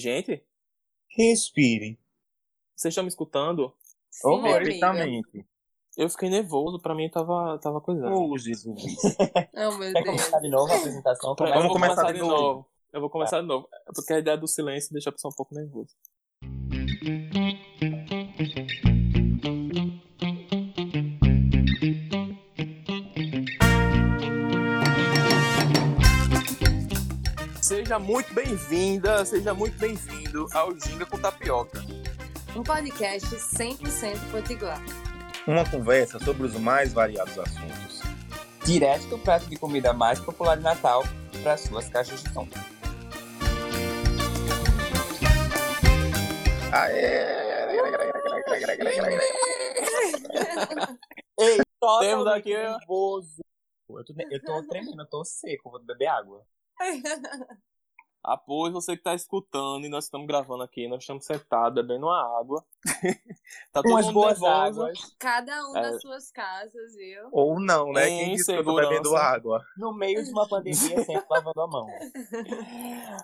Gente, Respire. vocês estão me escutando? Sim, Oh, perfeitamente. Eu fiquei nervoso, pra mim tava, tava coisando. Oh, Jesus. Oh, meu Quer Deus. começar de novo a apresentação? Vou começar começar, de de novo. novo. Eu vou começar de novo. É Porque a ideia do silêncio deixa a pessoa um pouco nervosa. Seja muito bem-vinda, seja muito bem-vindo ao Ginga com Tapioca. Um podcast 100% potiguar. Uma conversa sobre os mais variados assuntos. direto do prato de comida mais popular de Natal para suas caixas de som. Ei, Temos aqui- nervoso. Eu tô, eu tô tremendo, eu tô seco, vou beber água. Após você que tá escutando e nós estamos gravando aqui, nós estamos sentados bebendo uma água. tá todo Umas mundo boas nervoso. águas Cada um É. das suas casas, viu? Ou não, né? Em Quem disse que eu tô bebendo água? no meio de uma pandemia sempre lavando a mão.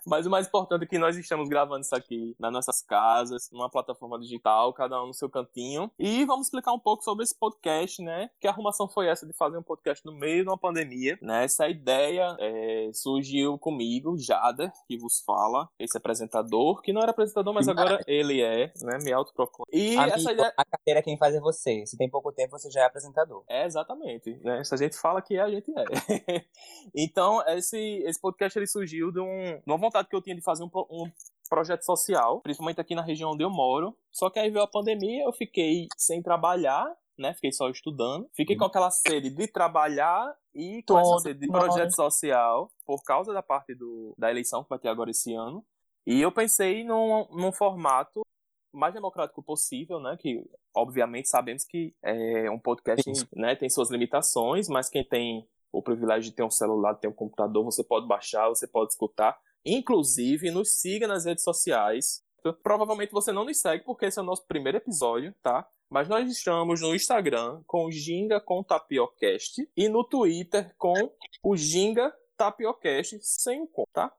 Mas o mais importante é que nós estamos gravando isso aqui nas nossas casas, numa plataforma digital, cada um no seu cantinho. E vamos explicar um pouco sobre esse podcast, né? Que arrumação foi essa de fazer um podcast no meio de uma pandemia, né? Essa ideia é, surgiu comigo, Jader, que vos fala, esse apresentador, que não era apresentador, mas agora ele é, né? Me autoproclama. E Amigo, essa ideia... a carreira quem faz é você. Se tem pouco tempo, você já é apresentador. É, exatamente. Né? Se a gente fala que é, a gente é. então, esse, esse podcast ele surgiu de, um, de uma vontade que eu tinha de fazer um, um projeto social, principalmente aqui na região onde eu moro. Só que aí veio a pandemia, eu fiquei sem trabalhar, né? Fiquei só estudando. Fiquei com aquela sede de trabalhar e com essa Todo sede de projeto social, por causa da parte do, da eleição que vai ter agora esse ano. E eu pensei num, num formato mais democrático possível, né? Que obviamente sabemos que é, um podcast né, tem suas limitações, mas quem tem o privilégio de ter um celular, de ter um computador, você pode baixar, você pode escutar. Inclusive, nos siga nas redes sociais. Provavelmente você não nos segue porque esse é o nosso primeiro episódio, tá? Mas nós estamos no Instagram com o Ginga com Tapiocast e no Twitter com o Ginga Tapiocast sem o com, tá?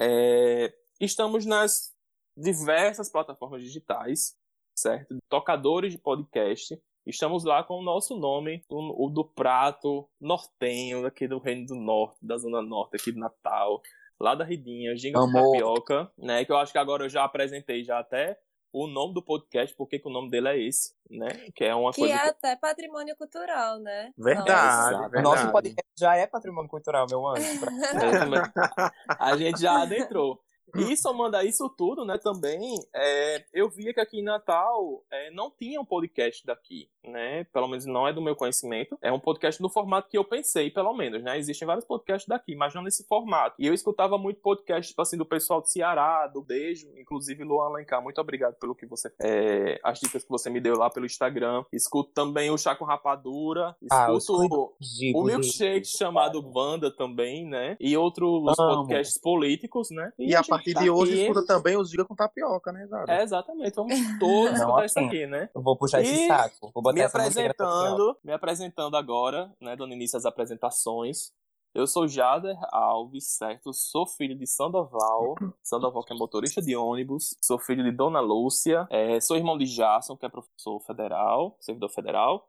É, estamos nas diversas plataformas digitais, certo? Tocadores de podcast. Estamos lá com o nosso nome, o, do prato nortenho, aqui do Reino do Norte, da Zona Norte, aqui de Natal, lá da Ridinha, Ginga Amor. Tapioca, né? Que eu acho que agora eu já apresentei já até o nome do podcast, porque que o nome dele é esse, né? Que é uma Que coisa é que até patrimônio cultural, né? Verdade, Exato. verdade. Nosso podcast já é patrimônio cultural, meu anjo. a gente já adentrou. E somando a isso tudo, né, também, é, eu via que aqui em Natal é, não tinha um podcast daqui, né, pelo menos não é do meu conhecimento, é um podcast no formato que eu pensei, pelo menos, né, existem vários podcasts daqui, mas não nesse formato. E eu escutava muito podcast, tipo assim, do pessoal do Ceará, do Beijo, inclusive Luan Alencar, muito obrigado pelo que você, é, as dicas que você me deu lá pelo Instagram. Escuto também o Chá com Rapadura, Ah, escuto Gigo, o milkshake chamado Wanda também, né? E outros Amo. podcasts políticos, né? E a gente partir de hoje aqui- escuta também os Giga com Tapioca, né, Zara? É, exatamente. Vamos todos Não, escutar isso assim, aqui, né? Eu vou puxar E esse saco. Vou botar Me final. apresentando, me apresentando agora, né? Dando início às apresentações. Eu sou Jader Alves, certo? Sou filho de Sandoval. Sandoval, que é motorista de ônibus. Sou filho de Dona Lúcia. É, sou irmão de Jason, que é professor federal, servidor federal.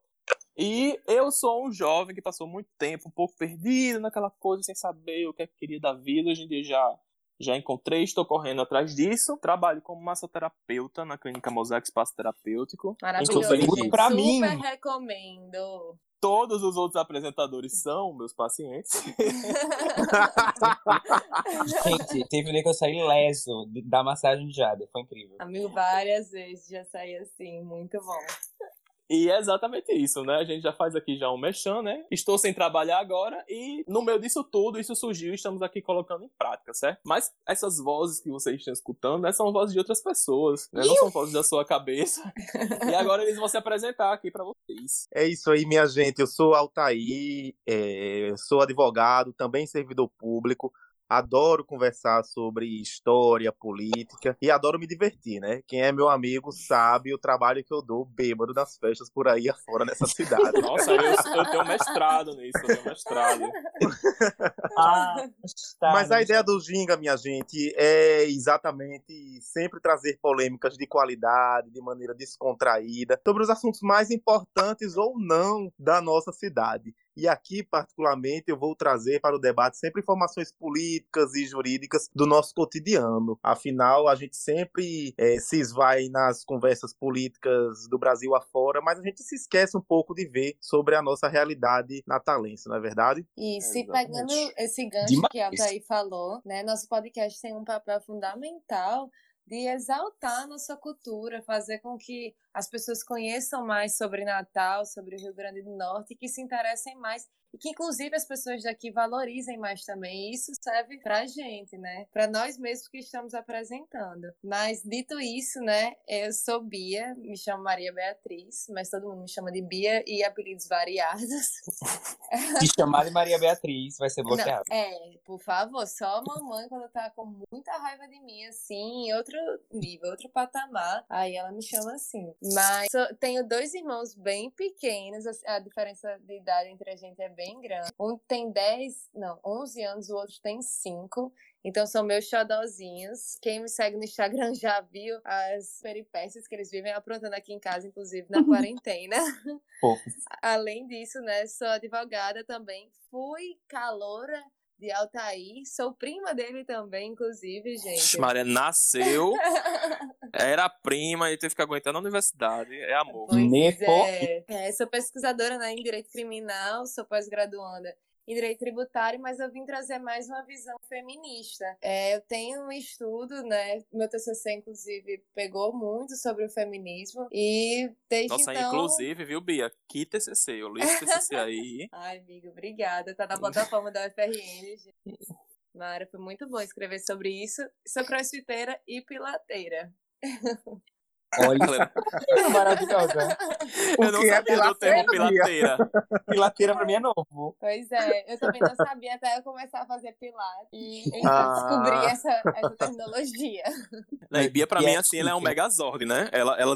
E eu sou um jovem que passou muito tempo um pouco perdido naquela coisa, sem saber o que é que queria da vida. Hoje em dia já, já encontrei, estou correndo atrás disso. Trabalho como massoterapeuta na clínica Mosaico Espaço Terapêutico. Maravilhoso, feliz gente. pra Super mim. recomendo. Todos os outros apresentadores são meus pacientes. Gente, teve um dia que eu saí leso da massagem de Jada. Foi incrível. Amigo, várias vezes já saí assim, muito bom. E é exatamente isso, né? A gente já faz aqui já um mexão, né? Estou sem trabalhar agora e no meio disso tudo, isso surgiu e estamos aqui colocando em prática, certo? Mas essas vozes que vocês estão escutando, né, são vozes de outras pessoas, né? Não são vozes da sua cabeça. e agora eles vão se apresentar aqui pra vocês. É isso aí, minha gente. Eu sou Altair, é, sou advogado, também servidor público. Adoro conversar sobre história, política e adoro me divertir, né? Quem é meu amigo sabe o trabalho que eu dou bêbado nas festas por aí afora nessa cidade. Nossa, eu, eu tenho mestrado nisso, eu tenho mestrado. Ah, está, Mas a né? ideia do Ginga, minha gente, é exatamente sempre trazer polêmicas de qualidade, de maneira descontraída, sobre os assuntos mais importantes ou não da nossa cidade. E aqui, particularmente, eu vou trazer para o debate sempre informações políticas e jurídicas do nosso cotidiano. Afinal, a gente sempre eh, se esvai nas conversas políticas do Brasil afora, mas a gente se esquece um pouco de ver sobre a nossa realidade natalense, não é verdade? E se Exatamente. pegando esse gancho Demais. que a Altair falou, né? Nosso podcast tem um papel fundamental de exaltar a nossa cultura, fazer com que as pessoas conheçam mais sobre Natal, sobre o Rio Grande do Norte e que se interessem mais e que inclusive as pessoas daqui valorizem mais também. Isso serve pra gente, né? Pra nós mesmos que estamos apresentando. Mas dito isso, né, eu sou Bia, me chamo Maria Beatriz, mas todo mundo me chama de Bia e apelidos variados. Se chamar de Maria Beatriz, vai ser Não, bloqueado. é, por favor, só a mamãe quando tá com muita raiva de mim, assim, em outro nível, outro patamar, aí ela me chama assim. Mas sou- tenho dois irmãos bem pequenos, a diferença de idade entre a gente é bem grande. Um tem 10, não, 11 anos, o outro tem 5. Então são meus xodozinhos. Quem me segue no Instagram já viu as peripécias que eles vivem aprontando aqui em casa, inclusive na quarentena. Além disso, né, sou advogada também. Fui caloura de Altair, sou prima dele também, inclusive, gente. Maria nasceu, era prima e teve que aguentar na universidade. É amor. Pois é. É, sou pesquisadora né, em Direito Criminal, sou pós-graduanda em Direito Tributário, mas eu vim trazer mais uma visão feminista. É, eu tenho um estudo, né? Meu TCC, inclusive, pegou muito sobre o feminismo e desde Nossa, então... inclusive, viu, Bia? Que TCC? Eu li esse TCC aí. Ai, amigo, obrigada. Tá na plataforma da UFRN, gente. Mara, foi muito bom escrever sobre isso. Sou crossfiteira e pilateira. Olha, Galera, maravilhosa. eu não que é sabia do termo pilateira? pilateira. Pilateira pra mim é novo. Pois é, eu também não sabia até eu começar a fazer pilates. E Ah. descobri essa, essa terminologia. Não, e Bia, pra E mim, é assim, ela é um megazord, né? Ela, ela,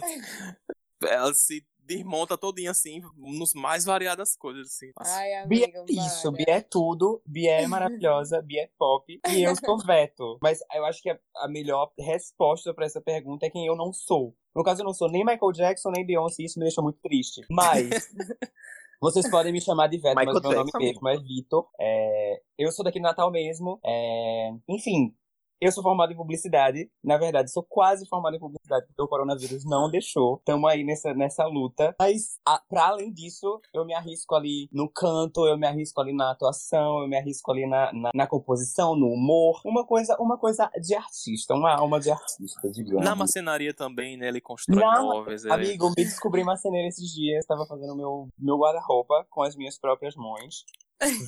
ela se desmonta todinha, assim, nos mais variadas coisas, assim. Ai, Bia amigo, é isso. Bia é tudo, Bia é maravilhosa, Bia é pop e eu sou veto. Mas eu acho que a, melhor resposta pra essa pergunta é quem eu não sou. No caso, eu não sou nem Michael Jackson, nem Beyoncé, isso me deixa muito triste. Mas vocês podem me chamar de Veto, mas meu nome mesmo é Vitor. É, eu sou daqui do Natal mesmo. é, enfim, eu sou formado em publicidade. Na verdade, sou quase formado em publicidade, porque o coronavírus não deixou. Tamo aí nessa, nessa luta. Mas, a, pra além disso, eu me arrisco ali no canto, eu me arrisco ali na atuação, eu me arrisco ali na, na, na composição, no humor. Uma coisa, uma coisa de artista, uma alma de artista, digamos. Na marcenaria também, né? Ele constrói Na- móveis. É... Amigo, me descobri marceneiro esses dias. Tava fazendo meu, meu guarda-roupa com as minhas próprias mãos.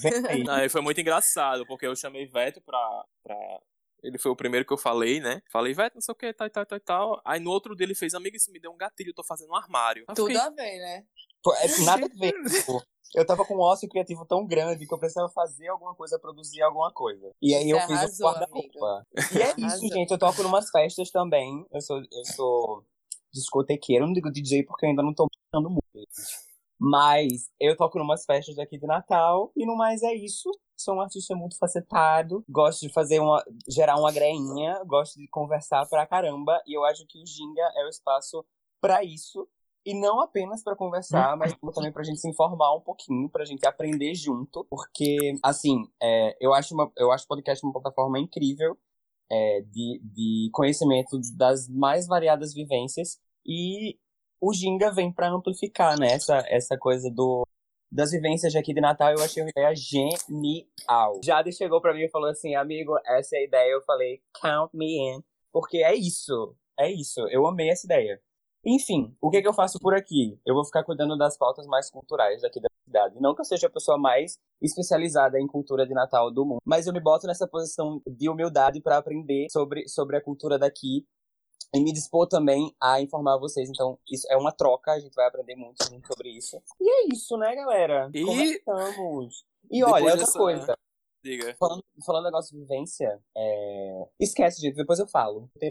Vem aí. Não, foi muito engraçado, porque eu chamei Veto pra, pra. Ele foi o primeiro que eu falei, né? Falei, Veto, não sei o que, tal, tal, tal, tal. Aí no outro dia ele fez, amigo, isso me deu um gatilho, eu tô fazendo um armário. Eu Tudo fiquei, a ver, né? Pô, é nada a ver. tipo, Eu tava com um ócio criativo tão grande que eu precisava fazer alguma coisa, produzir alguma coisa. E aí eu Você fiz arrasou, o guarda-roupa. E é isso, Arrasou. gente. Eu toco numas festas também. Eu sou, eu sou discotequeiro. Eu não digo DJ porque eu ainda não tô tocando muito. Mas eu toco numas festas aqui de Natal. E no mais é isso. Sou um artista muito facetado. Gosto de fazer uma. gerar uma greinha. Gosto de conversar pra caramba. E eu acho que o Ginga é o espaço pra isso. E não apenas pra conversar, mas também pra gente se informar um pouquinho, pra gente aprender junto. Porque, assim, é, eu, acho uma, eu acho o podcast uma plataforma incrível é, de, de conhecimento das mais variadas vivências. E o Ginga vem pra amplificar, né? Essa, essa coisa do, das vivências aqui de Natal. Eu achei uma ideia genial. Jade chegou pra mim e falou assim, amigo, essa é a ideia. Eu falei, count me in. Porque é isso. É isso. Eu amei essa ideia. Enfim, o que, que eu faço por aqui? Eu vou ficar cuidando das pautas mais culturais daqui da cidade. Não que eu seja a pessoa mais especializada em cultura de Natal do mundo, mas eu me boto nessa posição de humildade para aprender sobre, sobre a cultura daqui e me dispor também a informar vocês. Então, isso é uma troca, a gente vai aprender muito sobre isso. E é isso, né, galera? E- Conversamos. E Depois olha, outra dessa- coisa. Diga. Falando, falando negócio de vivência, é... esquece, gente, depois eu falo.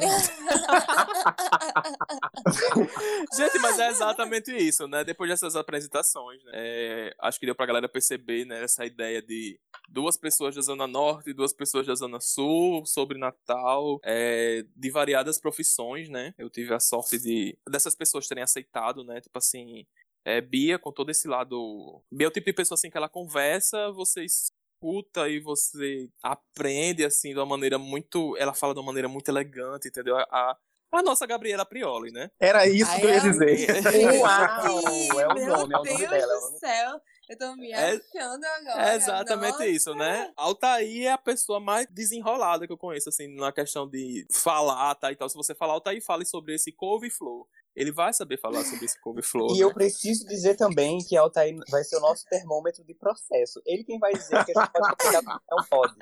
gente, mas é exatamente isso, né? Depois dessas apresentações, né? É, acho que deu pra galera perceber, né? Essa ideia de duas pessoas da Zona Norte e duas pessoas da Zona Sul sobre Natal, é, de variadas profissões, né? Eu tive a sorte de dessas pessoas terem aceitado, né? Tipo assim, é, Bia, com todo esse lado. Bia é o tipo de pessoa assim que ela conversa, vocês escuta e você aprende, assim, de uma maneira muito. Ela fala de uma maneira muito elegante, entendeu? A, a nossa Gabriela Prioli, né? Era isso Ai, que eu ia dizer. Uau! é o nome, é o nome dela. Meu Deus do céu! Eu tô me é achando é, agora. É exatamente nossa. isso, né? Altair é a pessoa mais desenrolada que eu conheço, assim, na questão de falar, tá? E tal. Se você falar Altair, fale sobre esse couve-flor ele vai saber falar sobre esse couve-flor. E né? eu preciso dizer também que Altair vai ser o nosso termômetro de processo. Ele quem vai dizer que a gente pode pegar não pode.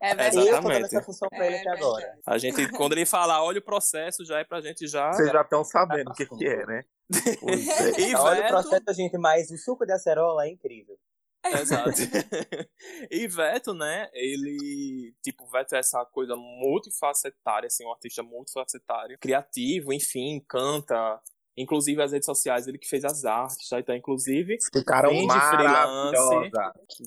É verdade. Eu tô dando essa função pra é ele até verdade. agora. A gente, quando ele falar, olha o processo, já é pra gente já... Vocês já estão sabendo o que, que é, né? e olha o processo, gente, mas o suco de acerola é incrível. Exato. e Veto, né, ele, tipo, Veto é essa coisa multifacetária, assim, um artista multifacetário, criativo, enfim, canta, inclusive as redes sociais, ele que fez as artes, tá? Então, inclusive, Ficaram vem de freelance,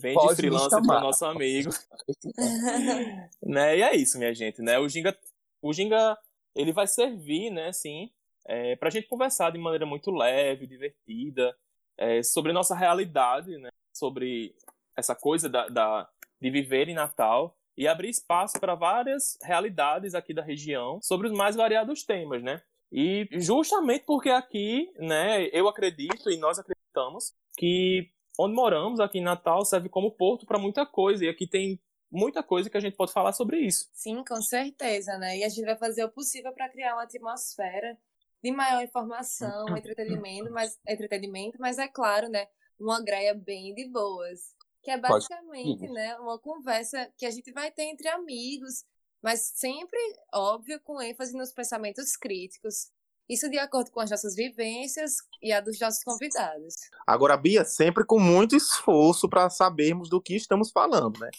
vem Pode de freelance pro nosso amigo. né, e é isso, minha gente, né, o Ginga, o Ginga, ele vai servir, né, assim, é, pra gente conversar de maneira muito leve, divertida, é, sobre nossa realidade, né, sobre essa coisa da, da, de viver em Natal e abrir espaço para várias realidades aqui da região sobre os mais variados temas, né? E justamente porque aqui, né, eu acredito e nós acreditamos que onde moramos aqui em Natal serve como porto para muita coisa e aqui tem muita coisa que a gente pode falar sobre isso. Sim, com certeza, né? E a gente vai fazer o possível para criar uma atmosfera de maior informação, entretenimento, mas entretenimento, mas é claro, né, uma greia bem de boas. Que é basicamente, né, uma conversa que a gente vai ter entre amigos, mas sempre, óbvio, com ênfase nos pensamentos críticos. Isso de acordo com as nossas vivências e a dos nossos convidados. Agora, Bia, sempre com muito esforço para sabermos do que estamos falando, né?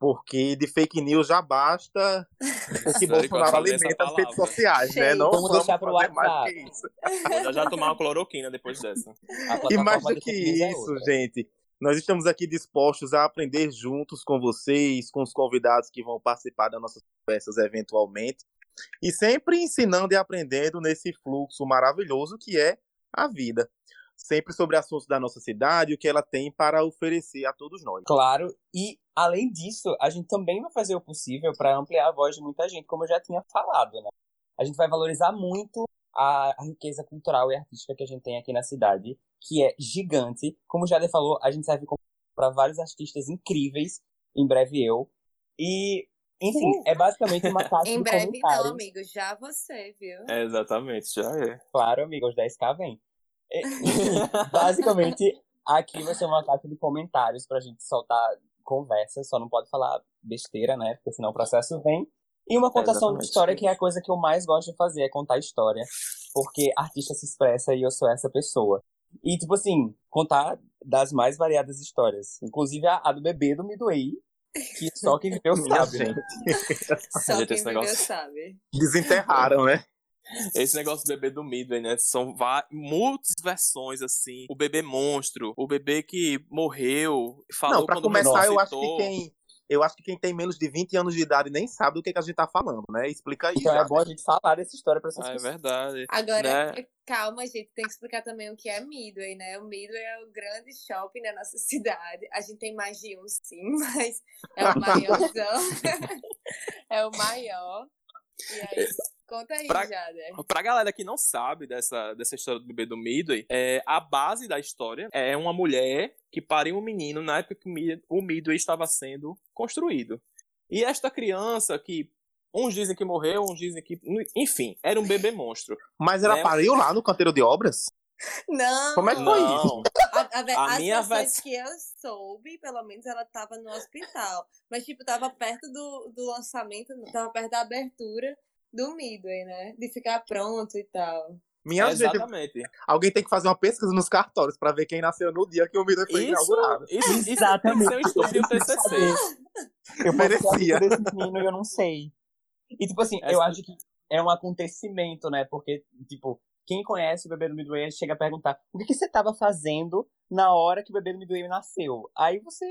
Porque de fake news já basta o que Bolsonaro alimenta as redes sociais, né? Não vamos, vamos deixar pro WhatsApp. mais que isso. Vou já tomar uma cloroquina depois dessa. E mais do que é isso, é gente, nós estamos aqui dispostos a aprender juntos com vocês, com os convidados que vão participar das nossas conversas eventualmente, e sempre ensinando e aprendendo nesse fluxo maravilhoso que é a vida. Sempre sobre assuntos da nossa cidade, o que ela tem para oferecer a todos nós. Claro, e além disso, a gente também vai fazer o possível para ampliar a voz de muita gente, como eu já tinha falado, né? A gente vai valorizar muito a, riqueza cultural e artística que a gente tem aqui na cidade, que é gigante. Como o Jade falou, a gente serve para vários artistas incríveis, em breve eu. E, enfim, é basicamente uma caixa em de breve comentários. não, amigo, já você, viu? É, exatamente, já é. Claro, amigos, 10k vem. É, basicamente, aqui vai ser uma caixa de comentários pra gente soltar conversa, só não pode falar besteira, né? Porque senão o processo vem. E uma contação é de história, que é a coisa que eu mais gosto de fazer, é contar história. Porque artista se expressa e eu sou essa pessoa. E, tipo assim, contar das mais variadas histórias. Inclusive a, a do bebê do Midway, que só quem viveu sabe. Gente. só quem viveu sabe. Desenterraram, né? Esse negócio do bebê do Midway, né? São muitas versões, assim. O bebê monstro, o bebê que morreu, falou Não, pra começar, eu acho que quem eu acho que quem tem menos de 20 anos de idade nem sabe do que, que a gente tá falando, né? Explica aí. Então é bom a gente falar dessa história pra essas ah, pessoas. É verdade. Agora, né? calma, gente, tem que explicar também o que é Midway, né? O Midway é o grande shopping da nossa cidade. A gente tem mais de um, sim, mas é o maiorzão. é o maior. E aí, Conta aí, pra, Jader. Pra galera que não sabe dessa, dessa história do bebê do Midway, é, a base da história é uma mulher que pariu um menino na época que o Midway estava sendo construído. E esta criança que Uns dizem que morreu, uns dizem que. Enfim, era um bebê monstro. Mas ela né? pariu lá no canteiro de obras? Não. Como é que foi isso? A, a, a minha vez que eu soube, pelo menos ela tava no hospital. Mas, tipo, tava perto do, do lançamento, tava perto da abertura do Midway, né? De ficar pronto e tal. Minha Exatamente. Gente, alguém tem que fazer uma pesquisa nos cartórios para ver quem nasceu no dia que o Midway foi isso, inaugurado. Isso, isso Exatamente. tem que ser um estudo TCC. Eu Merecia. desse menino e eu não sei. E, tipo assim, eu Essa- acho que é um acontecimento, né? Porque, tipo, quem conhece o bebê do Midway chega a perguntar o que, que você tava fazendo na hora que o bebê do Midway nasceu? Aí você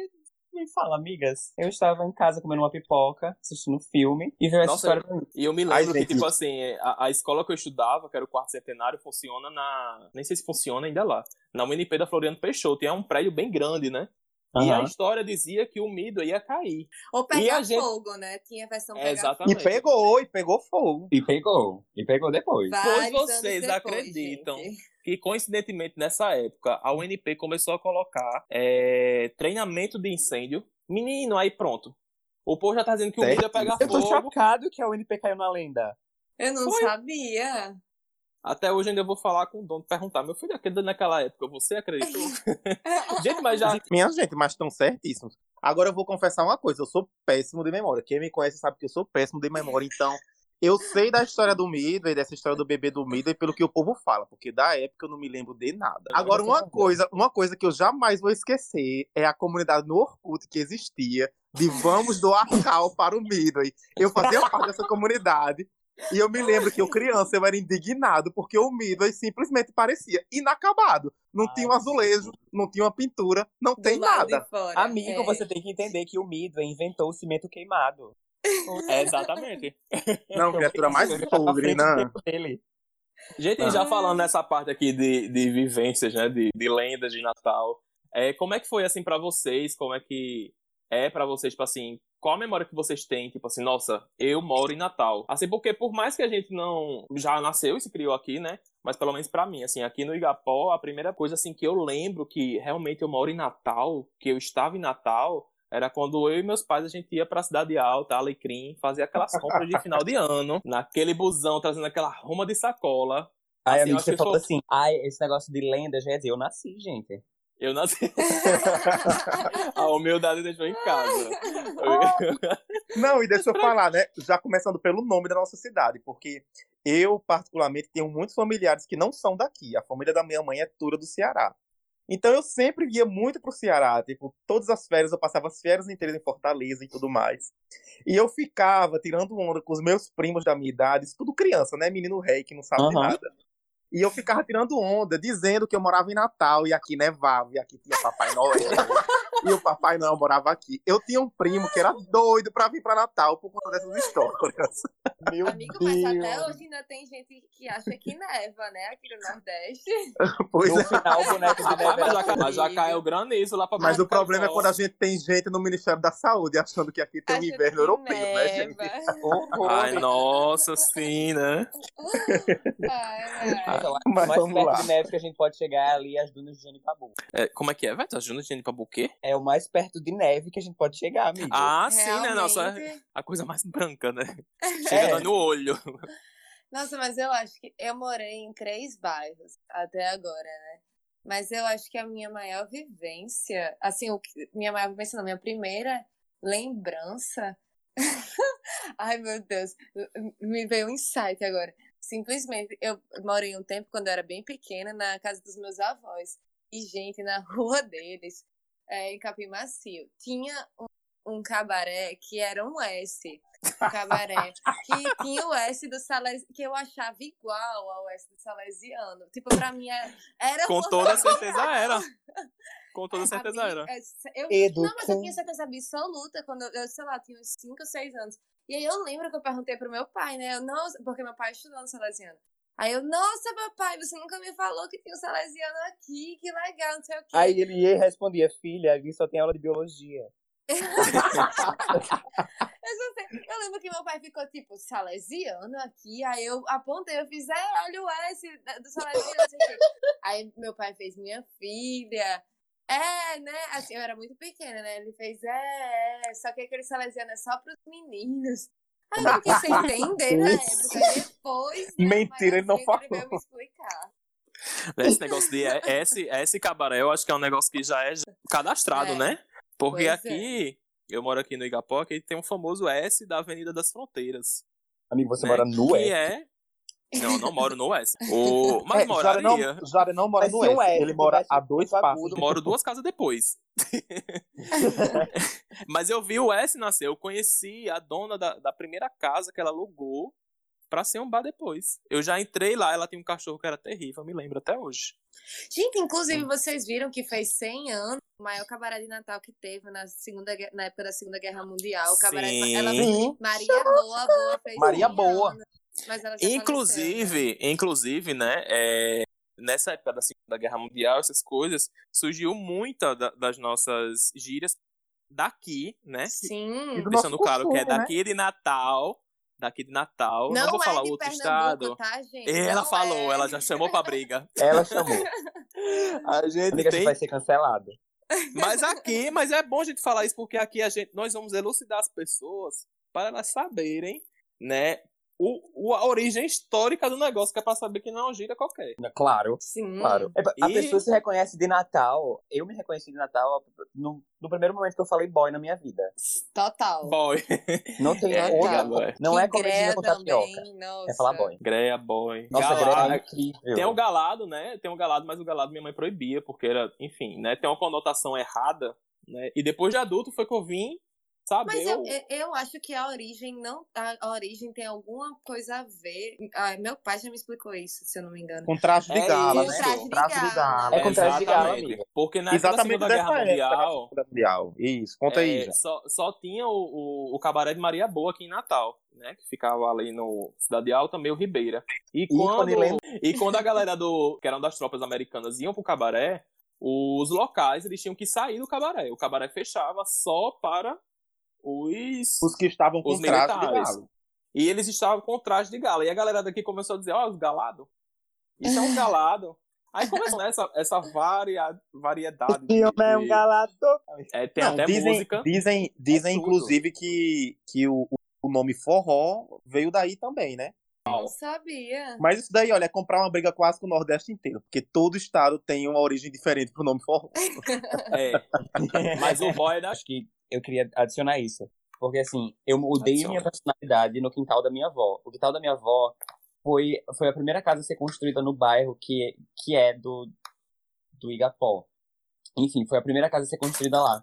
me fala, amigas, eu estava em casa comendo uma pipoca, assistindo um filme, e veio essa Nossa, história pra mim. E eu me Ai, lembro que, gente. tipo assim, a, a escola que eu estudava, que era o quarto centenário, funciona na. Nem sei se funciona ainda lá. Na UNP da Floriano Peixoto. E é um prédio bem grande, né? E a história dizia que o Midway ia cair. Ou E pegar gente- fogo, né? Tinha a versão É, pegar exatamente. E pegou, e pegou fogo. E pegou. E pegou depois. fogo. Vários Pois vocês depois, acreditam gente. Que coincidentemente nessa época a UNP começou a colocar é, treinamento de incêndio. Menino, aí pronto. O povo já tá dizendo que o. Midway ia pegar Eu tô fogo. chocado que a UNP caiu na lenda. Eu não Foi. sabia. Até hoje ainda vou falar com o dono, perguntar, meu filho, aquele naquela época, você acreditou? Gente, mas já. Minha gente, mas estão certíssimos. Agora eu vou confessar uma coisa, eu sou péssimo de memória. Quem me conhece sabe que eu sou péssimo de memória, então eu sei da história do Midway, dessa história do bebê do Midway, pelo que o povo fala, porque da época eu não me lembro de nada. Agora, uma coisa, uma coisa que eu jamais vou esquecer é a comunidade no Orkut que existia de vamos doar cal para o Midway. Eu fazia parte dessa comunidade. E eu me lembro que eu criança eu era indignado porque o Midway simplesmente parecia inacabado. Não tinha um azulejo, não tinha uma pintura, não Do tem lado nada. de fora. Amigo, É. você tem que entender que o Midway inventou o cimento queimado. É, exatamente. Não, criatura mais podre, do né? dele. Gente, Ah. já falando nessa parte aqui de, de vivências, né? De, de lendas de Natal. É, como é que foi assim pra vocês? Como é que é pra vocês, tipo assim, qual a memória que vocês têm? Tipo assim, nossa, eu moro em Natal. Assim, porque por mais que a gente não já nasceu e se criou aqui, né? Mas pelo menos pra mim, assim, aqui no Igapó, a primeira coisa assim que eu lembro que realmente eu moro em Natal, que eu estava em Natal, era quando eu e meus pais a gente ia pra Cidade Alta, Alecrim, fazer aquelas compras de final de ano, naquele busão trazendo aquela ruma de sacola. Aí, Assim, amigo, eu você falou assim, ai, esse negócio de lenda já dizer, eu nasci, gente. Eu nasci. a humildade deixou em casa. Não, e deixa eu falar, né? Já começando pelo nome da nossa cidade, porque eu, particularmente, tenho muitos familiares que não são daqui. A família da minha mãe é toda do Ceará. Então eu sempre ia muito pro Ceará, tipo, todas as férias eu passava as férias inteiras em Fortaleza e tudo mais. E eu ficava tirando onda com os meus primos da minha idade, isso tudo criança, né? Menino rei que não sabe de Aham. nada. E eu ficava tirando onda, dizendo que eu morava em Natal e aqui nevava, e aqui tinha Papai Noel. E o Papai Noel morava aqui. Eu tinha um primo que era doido pra vir pra Natal por conta dessas histórias. Meu Amigo, mas até hoje ainda tem gente que acha que neva, né? Aqui no Nordeste. Pois No é. final, o boneco de neve mas, já, mas já caiu granizo lá pra Mas o problema é do quando a gente tem gente no Ministério da Saúde achando que aqui tem um inverno europeu, né, gente? neva. horror. Ai, nossa, sim, né? Ai, ai. Então, Mas o mais vamos perto lá. de neve que a gente pode chegar é ali as dunas de Janipabu. É, como é que é, vai? Tá junto de pra buquê? É o mais perto de neve que a gente pode chegar, amigo. Ah, sim, né? Nossa, a coisa mais branca, né? Chega É. no olho. Nossa, mas eu acho que eu morei em três bairros até agora, né? Mas eu acho que a minha maior vivência, assim, o que, minha maior vivência, não, minha primeira lembrança. Ai, meu Deus, me veio um insight agora. Simplesmente, eu morei um tempo quando eu era bem pequena na casa dos meus avós. E, gente, na rua deles, é, em Capim Macio, tinha um, um cabaré que era um S. Um cabaré que tinha o S do Salesiano, que eu achava igual ao S do Salesiano. Tipo, pra mim era. era Com toda certeza era. Com toda É, certeza era. é, Eu, não, mas eu tinha certeza absoluta quando eu, sei lá, tinha uns 5 ou 6 anos. E aí eu lembro que eu perguntei pro meu pai, né? Eu, nossa, porque meu pai estudou no Salesiano. Aí eu, nossa, papai, você nunca me falou que tinha um Salesiano aqui, que legal, não sei o quê. Aí ele ia e respondia, filha, ali só tem aula de biologia. Eu, sei- eu lembro que meu pai ficou tipo, Salesiano aqui. Aí eu apontei, eu fiz, é, olha o S do Salesiano, não sei o quê. Aí meu pai fez, minha filha. É, né? Assim, eu era muito pequena, né? Ele fez, é, é. Só que aquele Salesiano é só pros meninos. Eu fiquei sem entender na época. Depois. Né, Mentira, mais ele não frente, Ele falou. explicar. Esse negócio de S, S cabaré, eu acho que é um negócio que já é cadastrado, É. né? Porque Pois é. aqui, eu moro aqui no Igapó, que tem um famoso S da Avenida das Fronteiras. Amigo, você né? mora no que S. é Não, não moro no Oeste. O... Mas É, moraria. Jara não, Jara não mora Mas no Oeste, Oeste ele mora tivesse a dois passos. Moro duas casas depois. Mas eu vi o S nascer. Eu conheci a dona da, da primeira casa que ela alugou pra ser um bar depois. Eu já entrei lá, ela tinha um cachorro que era terrível, eu me lembro até hoje. Gente, inclusive, vocês viram que fez 100 anos o maior cabaré de Natal que teve na, segunda, na época da Segunda Guerra Mundial. O cabaré, Sim. ela. Maria Boa Boa fez Maria 100 Boa. anos, faleceu, né? Inclusive, inclusive, né, é, nessa época da Segunda Guerra Mundial, essas coisas, surgiu muita da- das nossas gírias daqui, né? Sim. Do Deixando claro que é né? daqui de Natal, daqui de Natal. Não, Não, vou é falar de outro estado. tá, gente? Ela Não falou, é. ela já chamou pra briga. Ela chamou. A gente Amiga, a gente tem vai ser cancelado. Mas aqui, mas é bom a gente falar isso porque aqui a gente, nós vamos elucidar as pessoas para elas saberem, né, o, o- a origem histórica do negócio, que é pra saber que não é uma gíria qualquer. Claro. Sim. Claro. É, A E- pessoa se reconhece de Natal. Eu me reconheci de Natal no, no primeiro momento que eu falei boy na minha vida. Total. Boy. Não tem É, outra. boy. Não é Que comidinha greia com tapioca. nossa. É falar boy. Greia, boy. Nossa, Galado. Greta é incrível. Tem o galado, né? Tem o galado, mas o galado minha mãe proibia, porque era, enfim, né? Tem uma conotação errada, né? E depois de adulto foi que eu vim saber. Mas eu, eu- eu acho que a origem não. A, a origem tem alguma coisa a ver. Ah, meu pai já me explicou isso, se eu não me engano. Com traje de É gala, isso. né? Traje de Traje de gala. gala. É com traje de gala, amiga. Porque na época da Exatamente Segunda Guerra época da Mundial, Segunda Mundial. Isso, conta aí, É, já. só, só tinha o, o, o cabaré de Maria Boa aqui em Natal, né? Que ficava ali no Cidade Alta, meio Ribeira. E quando, lenda. e quando a galera do que eram das tropas americanas iam pro cabaré, os locais eles tinham que sair do cabaré. O cabaré fechava só para os Os que estavam com Os traje de galo. e eles estavam com traje de gala. E a galera daqui começou a dizer, ó, os galados. Isso é um galado. Aí começou essa, essa varia, variedade. de- é um galado. É, tem Não, até dizem, música. Dizem, dizem tudo. inclusive, que, que o, o nome forró veio daí também, né? Não sabia. Mas isso daí, olha, é comprar uma briga quase com o Nordeste inteiro. Porque todo estado tem uma origem diferente pro nome forró. É. Mas o boy é da Acho que eu queria adicionar isso. Porque assim, eu mudei Adiciona. minha personalidade no quintal da minha avó. O quintal da minha avó foi, foi a primeira casa a ser construída no bairro que, que é do, do Igapó. Enfim, foi a primeira casa a ser construída lá.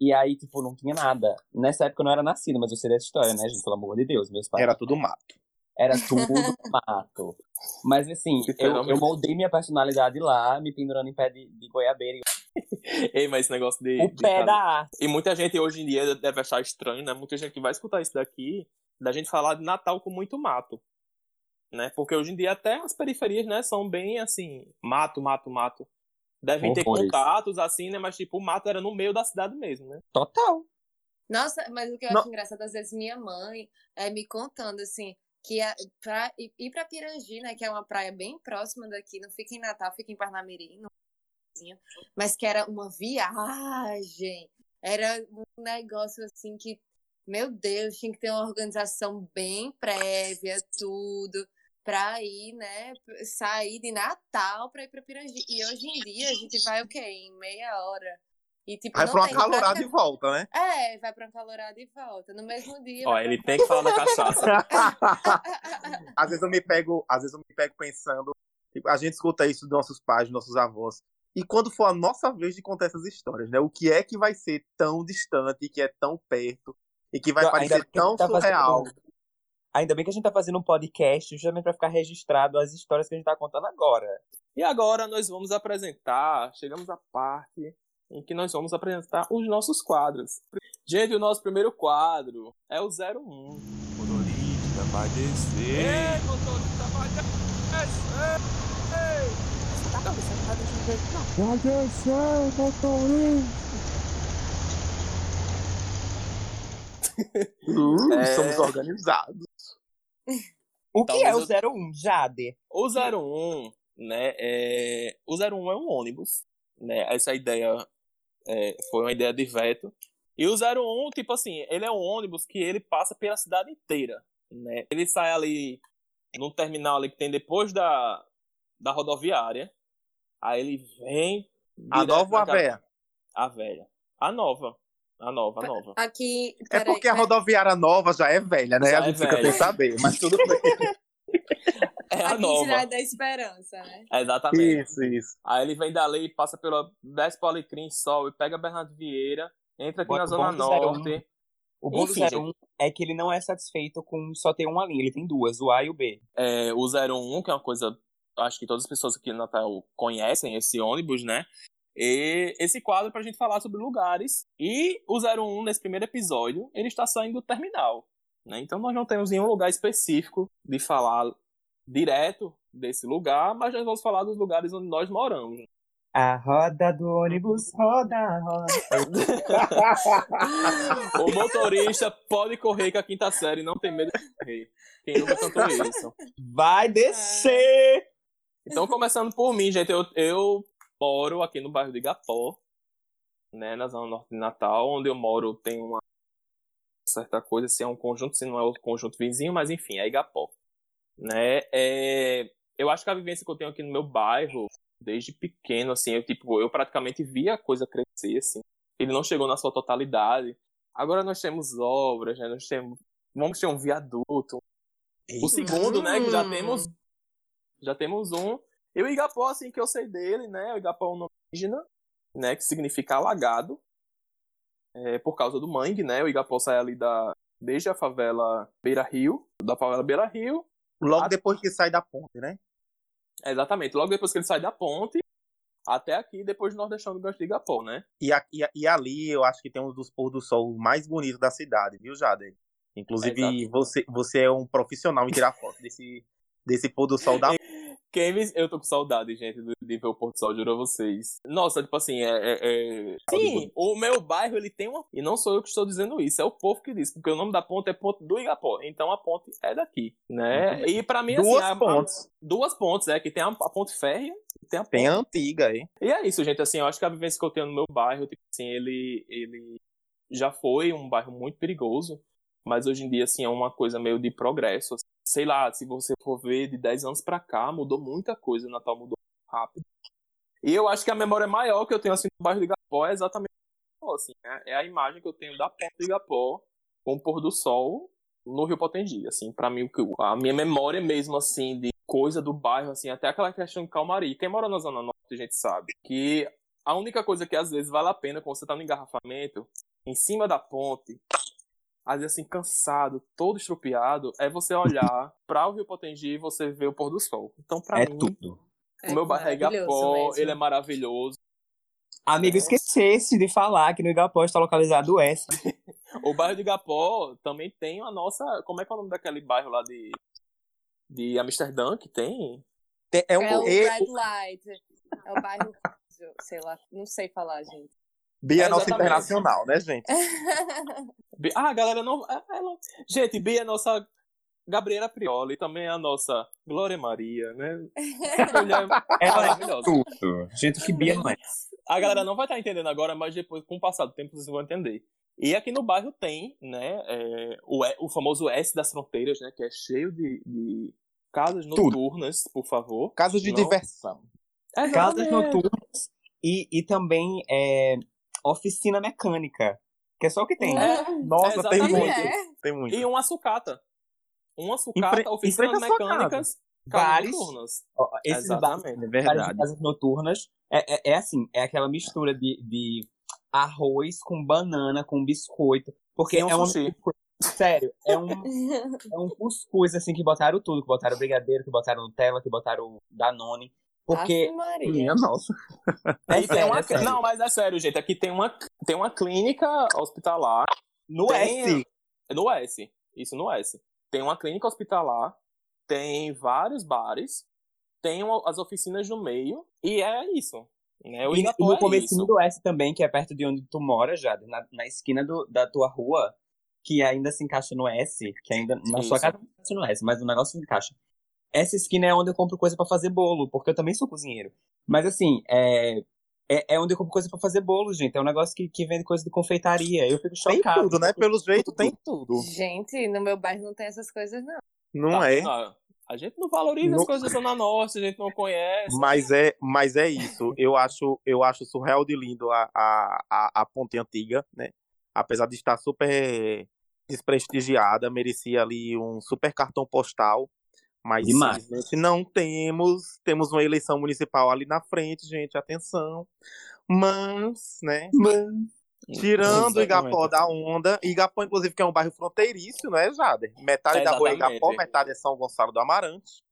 E aí, tipo, não tinha nada. Nessa época eu não era nascido, mas eu sei dessa história, né, gente? Pelo amor de Deus, meus pais. Era tudo mato. Era tudo mato. Mas assim, eu, eu moldei minha personalidade lá, me pendurando em pé de, de goiabeira. Ei, mas esse negócio de. O de pé casa- da arte. E muita gente hoje em dia deve achar estranho, né? Muita gente que vai escutar isso daqui, da gente falar de Natal com muito mato. Né? Porque hoje em dia até as periferias, né, são bem assim, mato, mato, mato. Devem ter Horrores. contatos, assim, né? Mas tipo, o mato era no meio da cidade mesmo, né? Total. Nossa, mas o que eu Não. acho engraçado, às vezes, minha mãe é me contando, assim, que a, pra ir pra Pirangi, né, que é uma praia bem próxima daqui, não fica em Natal, fica em Parnamirim, no- mas que era uma viagem. Era um negócio, assim, que, meu Deus, tinha que ter uma organização bem prévia, tudo, pra ir, né, sair de Natal pra ir pra Pirangi. E hoje em dia, a gente vai o quê? Em meia hora. E, tipo, não pra uma calorada pratica- e volta, né? é, vai pra um calorado e volta. No mesmo dia. Ó, vai ele pra- tem que falar da cachaça. às vezes eu me pego, às vezes eu me pego pensando, tipo, a gente escuta isso dos nossos pais, dos nossos avós. E quando for a nossa vez de contar essas histórias, né? O que é que vai ser tão distante, que é tão perto e que vai Ainda parecer tão tá fazendo- surreal? Ainda bem que a gente tá fazendo um podcast justamente pra ficar registrado as histórias que a gente tá contando agora. E agora nós vamos apresentar, chegamos à parte em que nós vamos apresentar os nossos quadros. Gente, o nosso primeiro quadro é o 01. Motorista vai descer. Ei, motorista vai descer. Vai descer, motorista! Uh, É. Somos organizados. O que Talvez é o 01, Jade? O 01, né, é... o 01 é um ônibus, né, essa ideia é, foi uma ideia de Veto. E o 01, tipo assim, ele é um ônibus que ele passa pela cidade inteira, né, ele sai ali num terminal ali que tem depois da, da rodoviária, aí ele vem... A nova ou a véia? A velha. A nova. A nova, a nova. Aqui. É peraí, porque a rodoviária nova já é velha, né? Já a é gente fica velha. sem saber, mas tudo bem. Nova. Cidade da Esperança, né? Exatamente. Isso, isso. Aí ele vem dali, passa pela. desce pro Alecrim, sobe, pega Bernardo Vieira, entra aqui Bom, na Zona bom do 01 Norte. O bom Enfim, do 01 é que ele não é satisfeito com só ter uma linha, ele tem duas, o A e o B. É, o 01, que é uma coisa. Acho que todas as pessoas aqui no Natal conhecem esse ônibus, né? E esse quadro pra gente falar sobre lugares. E o 01, nesse primeiro episódio, ele está saindo do terminal. Né? Então nós não temos nenhum lugar específico de falar direto desse lugar, mas nós vamos falar dos lugares onde nós moramos. A roda do ônibus roda, roda. O motorista pode correr com a quinta série, não tem medo de correr. Quem nunca cantou isso? Vai descer! Então, começando por mim, gente, eu, eu moro aqui no bairro de Igapó, né, na zona norte de Natal, onde eu moro tem uma certa coisa, se é um conjunto, se não é o conjunto vizinho, mas enfim, é Igapó. Né? É, eu acho que a vivência que eu tenho aqui no meu bairro, desde pequeno, assim, eu, tipo, eu praticamente vi a coisa crescer, assim. Ele não chegou na sua totalidade. Agora nós temos obras, né? Nós temos, vamos ter um viaduto. O segundo, né, que já Hum. temos já temos um. E o Igapó, assim, que eu sei dele, né? O Igapó é um nome indígena, né? Que significa alagado. É, por causa do mangue, né? O Igapó sai ali da. Desde a favela Beira Rio. Da favela Beira Rio. Logo depois que sai da ponte, né? Exatamente. Logo depois que ele sai da ponte. Até aqui, depois de nós deixamos o gancho de Igapó, né? E, a- e ali eu acho que tem um dos pôr do sol mais bonitos da cidade, viu, Jade? Inclusive, Exato. você, você é um profissional em tirar foto desse, desse pôr do sol da Me... Eu tô com saudade, gente, de ver o Porto Sol, juro a vocês. Nossa, tipo assim, é. é, é... Sim, o meu bairro, ele tem uma. E não sou eu que estou dizendo isso, é o povo que diz, porque o nome da ponte é Ponte do Igapó. Então a ponte é daqui, né? E pra mim, duas assim. a- a- pontes. duas pontes, é, que tem a, a ponte férrea e tem a ponte. Tem a antiga aí. E é isso, gente, assim, eu acho que a vivência que eu tenho no meu bairro, tipo assim, ele, ele já foi um bairro muito perigoso, mas hoje em dia, assim, é uma coisa meio de progresso. assim. Sei lá, se você for ver de 10 anos pra cá, mudou muita coisa, o Natal mudou rápido. E eu acho que a memória maior que eu tenho, assim, do bairro de Igapó é exatamente assim, né? é a imagem que eu tenho da ponte de Igapó com o pôr do sol no Rio Potengi, assim, pra mim, a minha memória mesmo, assim, de coisa do bairro, assim, até aquela questão de calmaria. Quem mora na Zona Norte, a gente sabe que a única coisa que às vezes vale a pena quando você tá no engarrafamento, em cima da ponte, às vezes assim, cansado, todo estrupiado, é você olhar pra o Rio Potengi e você ver o pôr do sol. Então, pra É mim, tudo. o meu bairro é maravilhoso Igapó, mesmo. ele é maravilhoso. Amigo, Nossa. esquecesse de falar que no Igapó está localizado o S. O bairro de Igapó também tem a nossa. Como é que é o nome daquele bairro lá de. De Amsterdã que tem? Tem- é um, É o Red Light. É o bairro. Sei lá, não sei falar, gente. Bia é nossa Exatamente. internacional, né, gente? Ah, a galera não. é- ela- Gente, Bia é a nossa Gabriela Prioli, também é a nossa Glória Maria, né? Mulher Ela é maravilhosa. tudo. Gente que Bia não é. A galera não vai estar entendendo agora, mas depois, com o passar do tempo, vocês vão entender. E aqui no bairro tem, né, é, o, o famoso S das fronteiras, né, que é cheio de, de casas Tudo. noturnas, por favor. Casos de Não. diversão. Casas Exatamente. noturnas e, e também é, oficina mecânica. Que é só o que tem. É, Nossa, tem muito. É. Tem muito. E uma sucata. Uma sucata, oficinas mecânicas, casas noturnas. Ó, Esses Exatamente. bares- É verdade. de casas noturnas é, é, é assim, é aquela mistura de, de arroz com banana, com biscoito. Porque um é um. sushi. Sério, é um, é um cuscuz assim que botaram tudo, que botaram brigadeiro, que botaram Nutella, que botaram Danone. Porque Maria. Minha nossa. é tem sério, uma- é sério. Não, mas é sério, gente. Aqui tem uma, tem uma clínica hospitalar. no tem- S, No S. Isso no S. Tem uma clínica hospitalar. Tem vários bares. Tem uma- as oficinas no meio. E é isso. Né? O E, e no é comecinho isso. do S também, que é perto de onde tu mora, já, na, na esquina do, da tua rua, que ainda se encaixa no S, que ainda na sua Isso. casa não se encaixa no S, mas o negócio se encaixa. Essa esquina é onde eu compro coisa pra fazer bolo, porque eu também sou cozinheiro. Mas assim, é, é, é onde eu compro coisa pra fazer bolo, gente. É um negócio que, que vende coisa de confeitaria. Eu fico Tem chocado. tudo, né? Pelo jeito tem tudo. Gente, no meu bairro não tem essas coisas, não. Não Tá, é? não, a gente não valoriza Não- as coisas da Zona Norte, a gente não conhece. Mas é, mas é isso. Eu acho, eu acho surreal de lindo a, a, a, a ponte antiga, né? Apesar de estar super desprestigiada, merecia ali um super cartão postal. Mas Demais. simplesmente não temos. Temos uma eleição municipal ali na frente, gente, atenção. Mas, né, tirando o Igapó Exatamente. da onda, Igapó, inclusive, que é um bairro fronteiriço, né, Jader? Metade da rua é Exatamente. Igapó, metade é São Gonçalo do Amarante.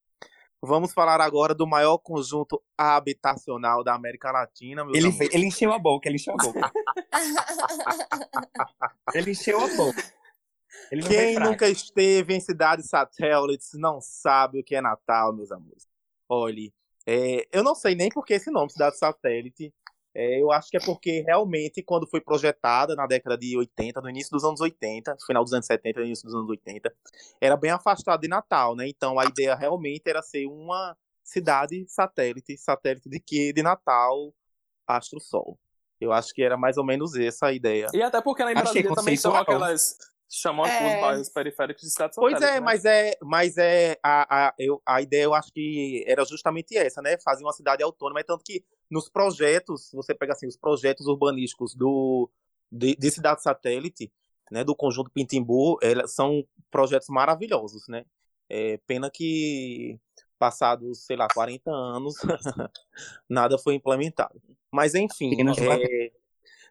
Vamos falar agora do maior conjunto habitacional da América Latina, meus Ele, ele encheu a boca, ele encheu a boca. ele encheu a boca. Ele Quem nunca esteve em cidades satélites não sabe o que é Natal, meus amores. Olhe, é, eu não sei nem por que esse nome, cidade satélite. É, eu acho que é porque realmente, quando foi projetada na década de 80, no início dos anos 80, final dos anos 70, no início dos anos 80, era bem afastado de Natal, né? Então a ideia realmente era ser uma cidade satélite. Satélite de quê? De Natal, Astro Sol. Eu acho que era mais ou menos essa a ideia. E até porque Achei Brasília também são aquelas. Chamam É. os bairros periféricos de cidades Pois é, né? mas é, mas é a, a, eu, a ideia eu acho que era justamente essa, né? Fazer uma cidade autônoma, é tanto que nos projetos, você pega assim, os projetos urbanísticos do de, de cidade satélite, né, do conjunto Pintimbu, elas são projetos maravilhosos, né? É, pena que passados, sei lá, 40 anos, nada foi implementado. Mas enfim, é,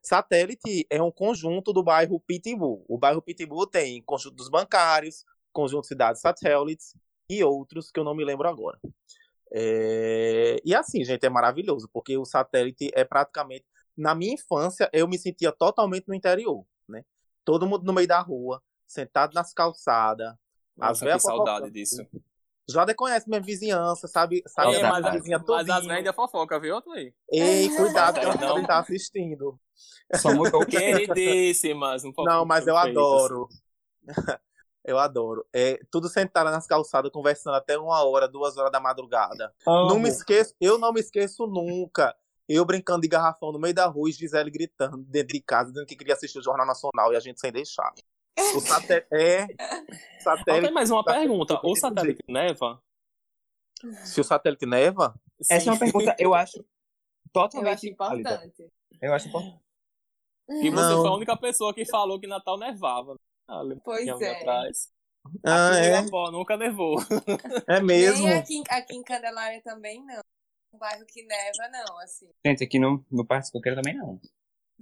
Satélite é um conjunto do bairro Pitimbu. O bairro Pitimbu tem conjunto dos bancários, conjunto de cidades satélites e outros que eu não me lembro agora. É, E assim, gente, é maravilhoso, porque o satélite é praticamente. Na minha infância, eu me sentia totalmente no interior, né? Todo mundo no meio da rua, sentado nas calçadas. Nossa, as que saudade disso. Já conhece minha vizinhança, sabe? sabe É, a mas, a- vizinha mas as todinha. médias fofoca, viu, Clay? Ei, cuidado que Não. estar assistindo. Só mudou o que Queridíssimas. Não, Não, mas eu adoro. eu adoro. É, tudo sentado nas calçadas, conversando até uma hora, duas horas da madrugada. Não me esqueço, eu não me esqueço nunca. Eu brincando de garrafão no meio da rua e Gisele gritando dentro de casa, dizendo que queria assistir o Jornal Nacional e a gente sem deixar. O satélite. É. Ó, tem Satélite. mais uma Tá- pergunta. O satélite neva? Se o satélite neva, Essa é uma pergunta, eu acho Eu totalmente acho válida. importante. Eu acho importante. E você Não. foi a única pessoa que falou que Natal nevava. Ah, lembra Pois é. atrás. Ah, Aqui é? Igapó nunca nevou. é mesmo. Nem aqui, aqui em Candelária também não. Um bairro que neva, não, assim. Gente, aqui no, no Parque Coqueiro também não.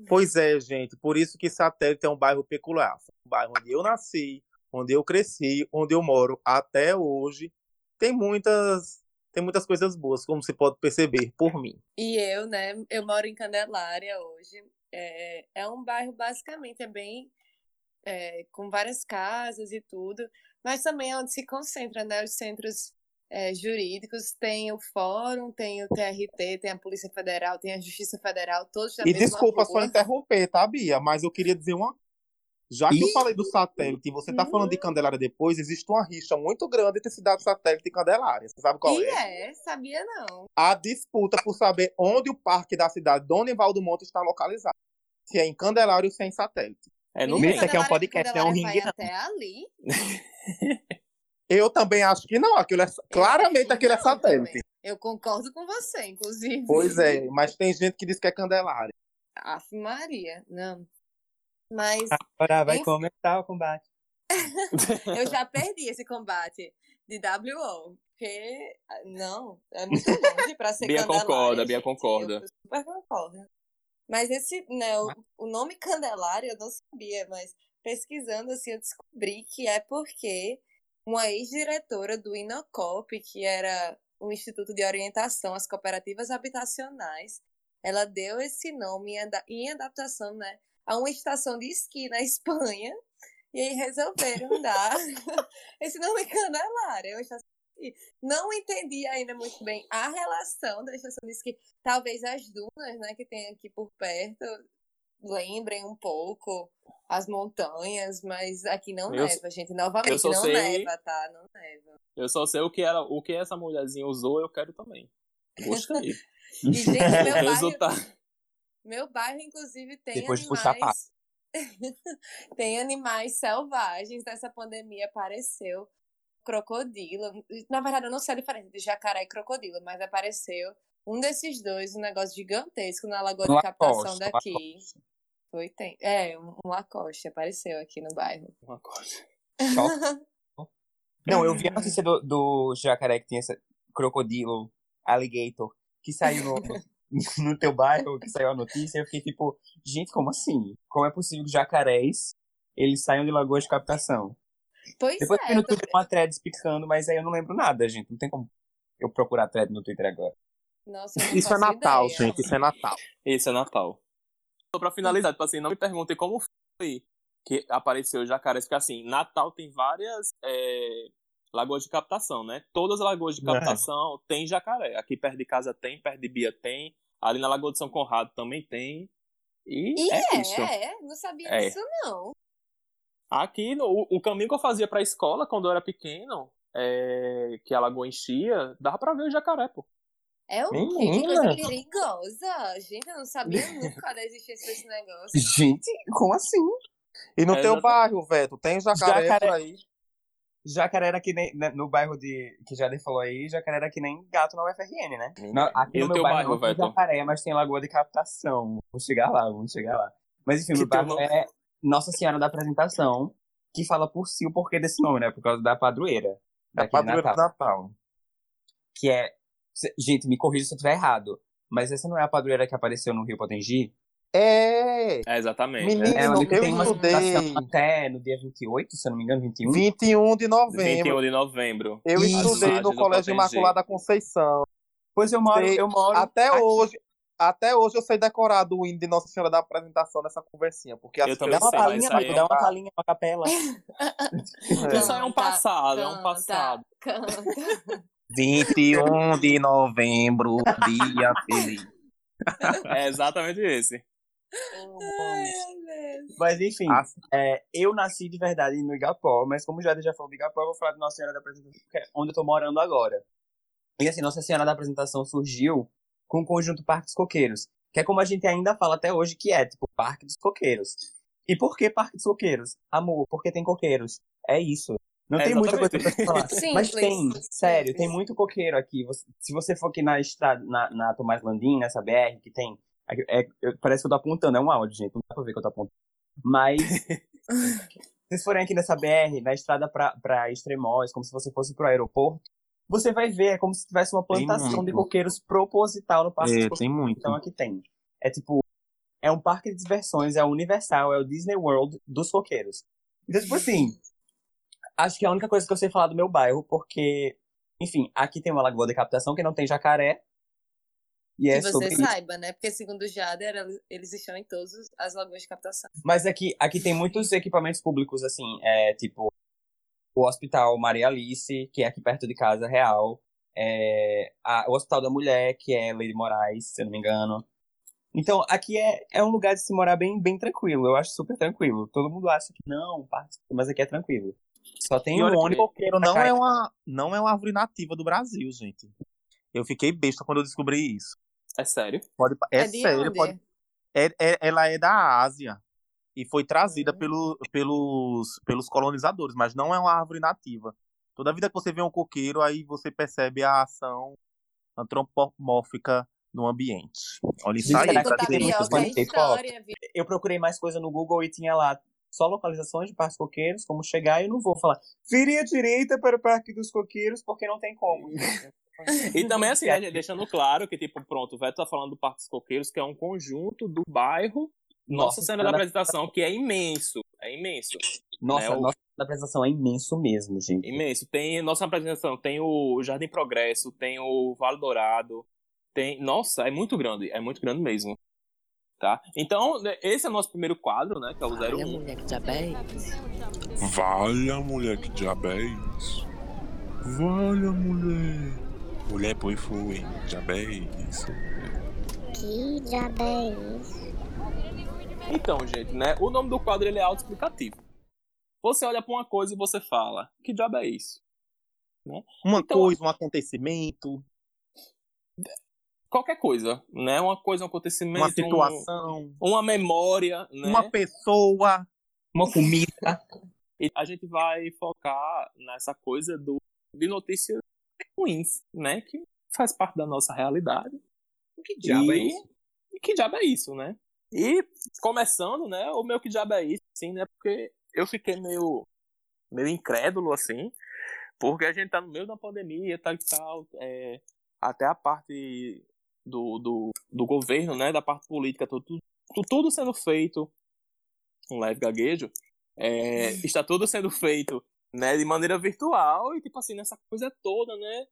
Pois é, gente. Por isso que satélite é um bairro peculiar. Um bairro onde eu nasci, onde eu cresci, onde eu moro até hoje. Tem muitas, tem muitas coisas boas, como se pode perceber por mim. E eu, né, eu moro em Candelária hoje. É, é um bairro basicamente, é bem é, com várias casas e tudo, mas também é onde se concentra, né, os centros é, jurídicos. Tem o Fórum, tem o TRT, tem a Polícia Federal, tem a Justiça Federal, todos na E desculpa só rua. interromper, tá, Bia? Mas eu queria dizer uma. Já que eu falei do satélite e você tá falando de Candelária depois, existe uma rixa muito grande entre cidade satélite e Candelária. Você sabe qual E é? é, sabia não. A disputa por saber onde o parque da cidade Dona Evaldo Monte está localizado. Se é em Candelária ou se é em satélite. É meio. isso aqui é um podcast, não é um ringue, vai até ali. Eu também acho que não. Aquilo é, claramente aquilo é satélite. Eu concordo com você, inclusive. Pois é, mas tem gente que diz que é Candelária. Aff, Maria, não. Mas Agora vai Enfim. começar o combate. eu já perdi esse combate de WO. Porque, não, é muito longe pra ser Bia Candelária, concorda, Bia concorda. Eu super concordo. Mas esse, né, o, o nome Candelária eu não sabia, mas pesquisando assim eu descobri que é porque uma ex-diretora do Inocop, que era um instituto de orientação às cooperativas habitacionais, ela deu esse nome em, ada- em adaptação, né, a uma estação de esqui na Espanha. E aí resolveram dar esse nome Candelária. é de esqui. Não entendi ainda muito bem a relação da estação de esqui. Talvez as dunas, né, que tem aqui por perto, lembrem um pouco as montanhas, mas aqui não Eu- neva, gente. Novamente, eu só não sei- neva, tá? Não neva. Eu só sei o que, era, o que essa mulherzinha usou, eu quero também. Gostei. E, gente, meu bairro, Resultado. meu bairro, inclusive, tem Depois de puxar animais. tem animais selvagens. Nessa pandemia apareceu crocodilo. Na verdade, eu não sei a diferença de jacaré e crocodilo, mas apareceu um desses dois, um negócio gigantesco na lagoa de Um captação Lacoste, daqui. Lacoste. Foi, tem. É, um, um Lacoste apareceu aqui no bairro. Coisa. Choque. Não, eu vi a notícia do, do jacaré que tinha esse crocodilo, alligator, que saiu no, no teu bairro, que saiu a notícia, eu fiquei tipo, gente, como assim? Como é possível que jacarés eles saiam de lagoas de captação? Pois Depois é, eu vi no eu Twitter uma thread explicando, mas aí eu não lembro nada, gente. Não tem como eu procurar thread no Twitter agora. Nossa, Isso é Natal, ideia. gente. Isso é Natal. Esse é Natal. Só pra finalizar, tipo assim, não me perguntem como foi que apareceu o jacaré, porque assim, Natal tem várias é, lagoas de captação, né? Todas as lagoas de É. captação tem jacaré. Aqui perto de casa tem, perto de Bia tem, ali na Lagoa de São Conrado também tem. E, E é, é, isso. é, não sabia É. disso não. Aqui, no, o, o caminho que eu fazia pra escola quando eu era pequeno, é, que a lagoa enchia, dava pra ver o jacaré, pô. É o quê? Que Menina. coisa perigosa. Gente, eu não sabia nunca da existência desse negócio. Gente, como assim? E no É, teu bairro, Veto, tem jacaré, Jacaré. por aí? Jacaré era que nem né, no bairro de que Jader falou aí, jacaré era que nem gato na UFRN, né? Menina. Na- aqui E no meu teu bairro, bairro, não tem jacaré, mas tem lagoa de captação. Vamos chegar lá, vamos chegar lá. Mas enfim, Que meu bairro nome- é Nossa Senhora da Apresentação, que fala por si o porquê desse nome, né? Por causa da padroeira. Daqui de padroeiro do Natal. Natal. Que é. Gente, me corrija se eu estiver errado. Mas essa não é a padroeira que apareceu no Rio Potengi? É! É, exatamente. Menino, é. É eu que tem uma estudei. até no dia 28, se eu não me engano, 21. 21 de novembro. 21 de novembro. Eu Isso. estudei no Colégio. Imaculada Conceição. Pois eu moro, Sei. eu moro. Até aqui. hoje, até hoje eu sei decorar do hino de Nossa Senhora da apresentação nessa conversinha. Porque Eu as também Dá uma sei, pessoas- mas palhinha, é dá uma palhinha, uma capela. Isso aí é um Canta, passado, é um canta, passado. Canta. 21 de novembro, dia feliz. É exatamente esse. Mas enfim, Ah. é, eu nasci de verdade no Igapó, mas como o Jade já falou do Igapó, eu vou falar de Nossa Senhora da Apresentação, que é onde eu tô morando agora. E assim, Nossa Senhora da Apresentação surgiu com o conjunto Parque dos Coqueiros, que é como a gente ainda fala até hoje, que é tipo Parque dos Coqueiros. E por que Parque dos Coqueiros? Amor, porque tem coqueiros. É isso. Não É tem muita coisa pra falar. Mas Simples, tem, sério, simples. tem muito coqueiro aqui. Você- se você for aqui na estrada, na, na Tomás Landim, nessa BR, que tem. é- eu- parece que eu tô apontando, é um áudio, gente. Não dá pra ver que eu tô apontando. Mas. se vocês forem aqui nessa BR, na estrada pra, pra Extremóis, como se você fosse pro aeroporto, você vai ver, é como se tivesse uma plantação de coqueiros proposital no Parque É, tem muito. Então aqui tem. É tipo, é um parque de diversões, é o Universal, é o Disney World dos coqueiros. Então, tipo assim, acho que é a única coisa que eu sei falar do meu bairro, porque, enfim, aqui tem uma lagoa de captação que não tem jacaré. E é que sobre você isso. saiba, né? Porque segundo o Jader, eles- estão em todas as lagoas de captação. Mas aqui, aqui tem muitos equipamentos públicos, assim, é tipo o Hospital Maria Alice, que é aqui perto de casa, real. É, a- o Hospital da Mulher, que é Lady Moraes, se eu não me engano. Então, aqui é, é um lugar de se morar bem, bem tranquilo. Eu acho super tranquilo. Todo mundo acha que não, mas aqui é tranquilo. Só tem um coqueiro não é, uma, não é uma árvore nativa do Brasil, gente. Eu fiquei besta quando eu descobri isso. É sério. Pode, é, É de sério, onde? pode, é, é- ela é da Ásia e foi trazida Hum. pelo, pelos, pelos colonizadores, mas não é uma árvore nativa. Toda vida que você vê um coqueiro, aí você percebe a ação antropomórfica no ambiente. Olha isso aí? Eu procurei mais coisa no Google e tinha lá só localizações de parques coqueiros, como chegar, e eu não vou falar. Vire à direita para o Parque dos Coqueiros, porque não tem como. E também, assim, né, deixando claro que, tipo, pronto, o Veto tá falando do Parque dos Coqueiros, que é um conjunto do bairro Nossa Senhora da Apresentação, que é imenso. É imenso. Nossa, né, o- nossa apresentação é imenso mesmo, gente. Imenso. Tem nossa apresentação, tem o Jardim Progresso, tem o Vale Dourado, tem. Nossa, é muito grande, é muito grande mesmo. Tá? Então, né, esse é o nosso primeiro quadro, né? Que é o 01. mulher, que diabo é Valha, mulher, que diabo é isso? Valha, mulher. Mulher, põe foi. Diabo isso? Que diabo isso? Então, gente, né? O nome do quadro ele é autoexplicativo. Você olha pra uma coisa e você fala: que diabo é isso? Uma Então- coisa, um acontecimento, Qualquer coisa, né? Uma coisa, um acontecimento, uma um- situação, uma memória, né? uma pessoa. Uma comida. E a gente vai focar nessa coisa do, de notícias ruins, né? Que faz parte da nossa realidade. Que e, e que diabo é isso, né? E começando, né? O meu que diabo é isso, assim, né? Porque eu fiquei meio, meio incrédulo, assim, Porque a gente tá no meio da pandemia, tal e tal. É, até a parte do, do, do governo, né? Da parte política, tudo, tudo, tudo sendo feito. Um leve gaguejo. É, está tudo sendo feito né, de maneira virtual e, tipo assim, nessa coisa toda, né?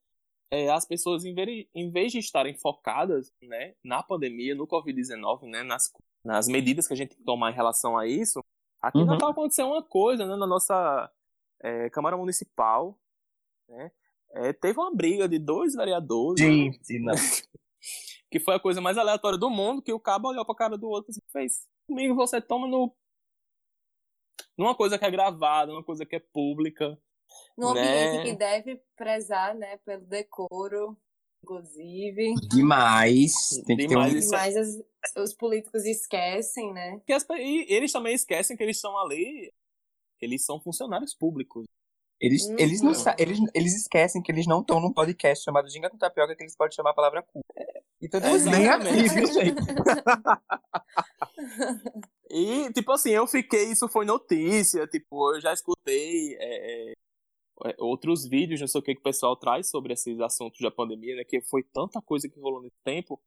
É, as pessoas, em vez, em vez de estarem focadas né, na pandemia, no Covid-19, né, nas, nas medidas que a gente tem que tomar em relação a isso, aqui Uhum. não tá acontecendo uma coisa, né, na nossa é, Câmara Municipal, né, é, teve uma briga de dois vereadores, né, Gente, não. que foi a coisa mais aleatória do mundo, que o cabo olhou pra cara do outro e fez, comigo você toma no... Numa coisa que é gravada, numa coisa que é pública, Num Né? ambiente que deve prezar, né, pelo decoro, inclusive. Demais. Tem que ter um... Demais. As- os políticos esquecem, né? e eles também esquecem que eles estão ali, que eles são funcionários públicos. Eles, Uhum. eles, não, eles, eles esquecem que eles não estão num podcast chamado Ginga com Tapioca que eles podem chamar a palavra cu. E mundo Exatamente. Nem viu, gente? E, tipo assim, eu fiquei, isso foi notícia, tipo, eu já escutei é, é, é, outros vídeos, não sei o que que o pessoal traz sobre esses assuntos da pandemia, né, que foi tanta coisa que rolou nesse tempo,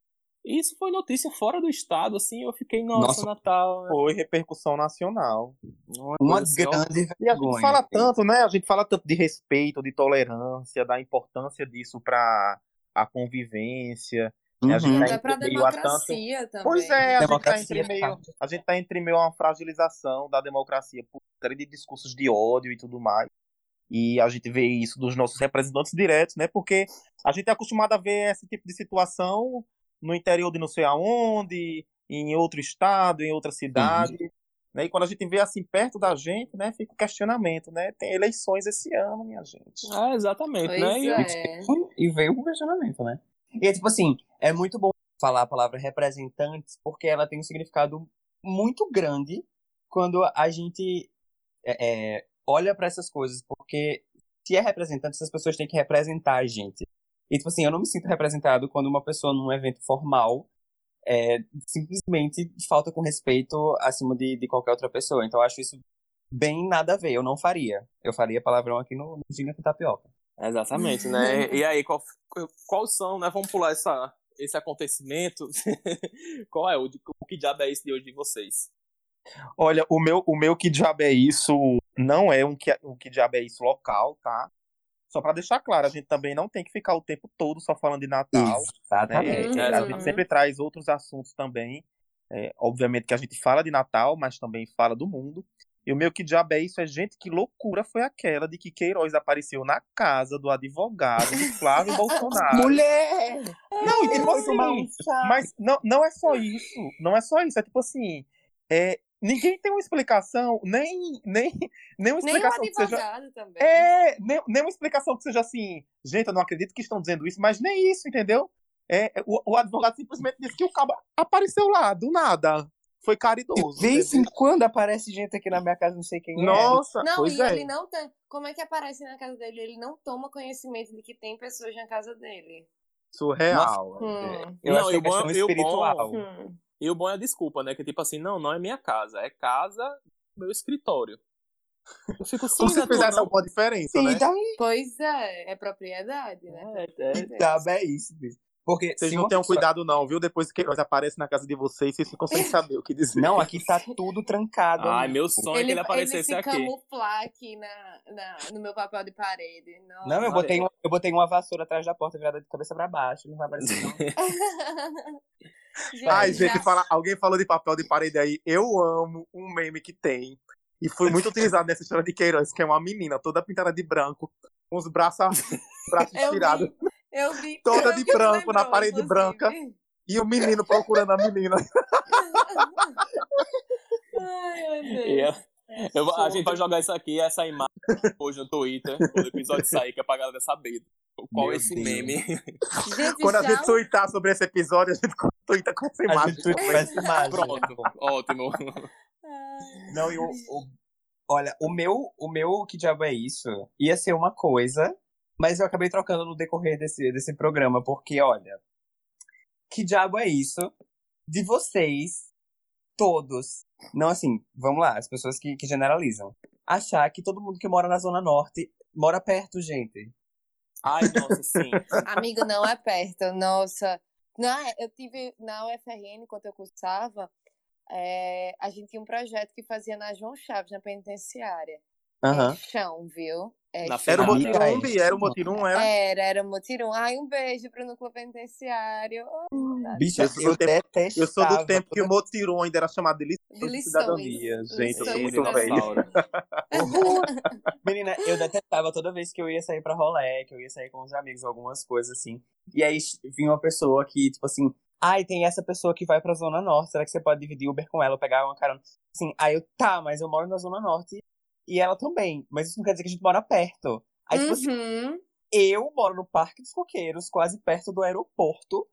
isso foi notícia fora do estado, assim, eu fiquei, nossa, Nossa. Natal, né? Foi repercussão nacional. uma, Uma assim, grande E a gente fala tanto, né? A gente fala tanto de respeito, de tolerância, da importância disso para a convivência. Uhum. A gente tá Até pra entre meio a tanto. democracia também. Pois é, a gente, tá Democracia, entre meio, a gente tá entre meio a uma fragilização da democracia por série de discursos de ódio e tudo mais. E a gente vê isso dos nossos representantes diretos, né? Porque a gente é acostumado a ver esse tipo de situação no interior de não sei aonde, em outro estado, em outra cidade. Né? E quando a gente vê assim perto da gente, né, fica o questionamento, né? Tem eleições esse ano, minha gente. É, exatamente, Pois né? E eu- é. E veio o questionamento, né? E é tipo assim, é muito bom falar a palavra representantes, porque ela tem um significado muito grande quando a gente é, é, olha pra essas coisas, porque se é representante, essas pessoas têm que representar a gente. E tipo assim, eu não me sinto representado quando uma pessoa num evento formal é, simplesmente falta com respeito acima de, de qualquer outra pessoa. Então eu acho isso bem nada a ver, eu não faria. Eu faria palavrão aqui no, no Ginga com Tapioca. Exatamente, né? E aí, qual, quais são, né? Vamos pular essa, esse acontecimento. qual é o, o que diabo é esse de hoje de vocês? Olha, o meu, o meu que diabo é isso não é um que, um que diabo é isso local, tá? Só pra deixar claro, a gente também não tem que ficar o tempo todo só falando de Natal. Exatamente. né? A Uhum. gente sempre traz outros assuntos também. É, obviamente que a gente fala de Natal, mas também fala do mundo. E o meu que diabo é isso é, gente, que loucura foi aquela de que Queiroz apareceu na casa do advogado do Flávio Bolsonaro. Mulher! Não, e tipo assim, mas não, não é só isso. Não é só isso. É tipo assim. É, ninguém tem uma explicação, nem, nem, nem uma Nem o explicação que seja. advogado também. É, nem, nem uma explicação que seja assim. Gente, eu não acredito que estão dizendo isso, mas nem isso, entendeu? É, o, o advogado simplesmente disse que o cabo apareceu lá, do nada. Foi caridoso. De vez em quando aparece gente aqui na minha casa, não sei quem é. Nossa, Não, pois e é. ele não tem. Como é que aparece na casa dele? Ele não toma conhecimento de que tem pessoas na casa dele. Surreal. Hum. Eu Não, acho que é bom- questão e o bom- espiritual. Hum. E o bom é a desculpa, né? Que tipo assim, não, não é minha casa, é casa do meu escritório. Eu fico assim, Como se fizesse não- alguma diferença, Sim, né? daí Pois é, é propriedade, né? É, é, diabo é isso, bicho. Porque Vocês não tenham pessoa- cuidado, não, viu? Depois que Queiroz aparece na casa de vocês, vocês ficam sem saber o que dizer. Não, aqui tá tudo trancado. Ai, amigo. meu sonho é que ele aparecesse se aqui. camuflar aqui na, na- no meu papel de parede. Nossa. Não, eu botei, uma, eu botei uma vassoura atrás da porta virada de cabeça pra baixo. Não vai aparecer, não. Gente, Ai, já- gente, fala, alguém falou de papel de parede aí. Eu amo um meme que tem. E foi muito utilizado nessa história de Queiroz, que é uma menina toda pintada de branco, com os braços, braços eu tirados. vi, eu vi. Toda de branco, na parede inclusive. branca. E o menino procurando a menina. Ai, meu Deus. eu- a gente vai jogar isso aqui, essa imagem, hoje no Twitter, quando o episódio sair, que é pra galera saber qual Meu é esse Deus. meme. Gente, Quando a já gente tuitar sobre esse episódio, a gente tuita com essa A imagem. gente tudo faz imagem. Pronto, ótimo. Ai. Não, e o, o- olha, o meu, o meu que diabo é isso? Ia ser uma coisa, mas eu acabei trocando no decorrer desse, desse programa, porque, olha, que diabo é isso de vocês todos, não assim, vamos lá, as pessoas que, que generalizam, achar que todo mundo que mora na Zona Norte Mora perto, gente. Ai, nossa, sim. Amigo, não é perto. Nossa. Na, eu tive na UFRN, enquanto eu cursava, é, a gente tinha um projeto que fazia na João Chaves, na penitenciária. Aham. É chão, viu? É Na. Era o Motirum, Bi? Era o. Motirum, era? Era, era Motirum. Ai, um beijo pro núcleo penitenciário. Oh, Bicha, Eu sou eu do tempo- detestava. Eu sou do tempo que o Motirum ainda era chamado de lição De cidadania. Gente, eu sou muito velho. Menina, eu detestava toda vez que eu ia sair pra rolê, que eu ia sair com os amigos, algumas coisas assim. E aí vinha uma pessoa que, tipo assim, ai, tem essa pessoa que vai pra Zona Norte, será que você pode dividir Uber com ela ou pegar uma carona? Assim, aí eu, tá, mas eu moro na Zona Norte e ela também, mas isso não quer dizer que a gente mora perto. Aí, tipo assim, Uhum. eu moro no Parque dos Coqueiros, quase perto do aeroporto.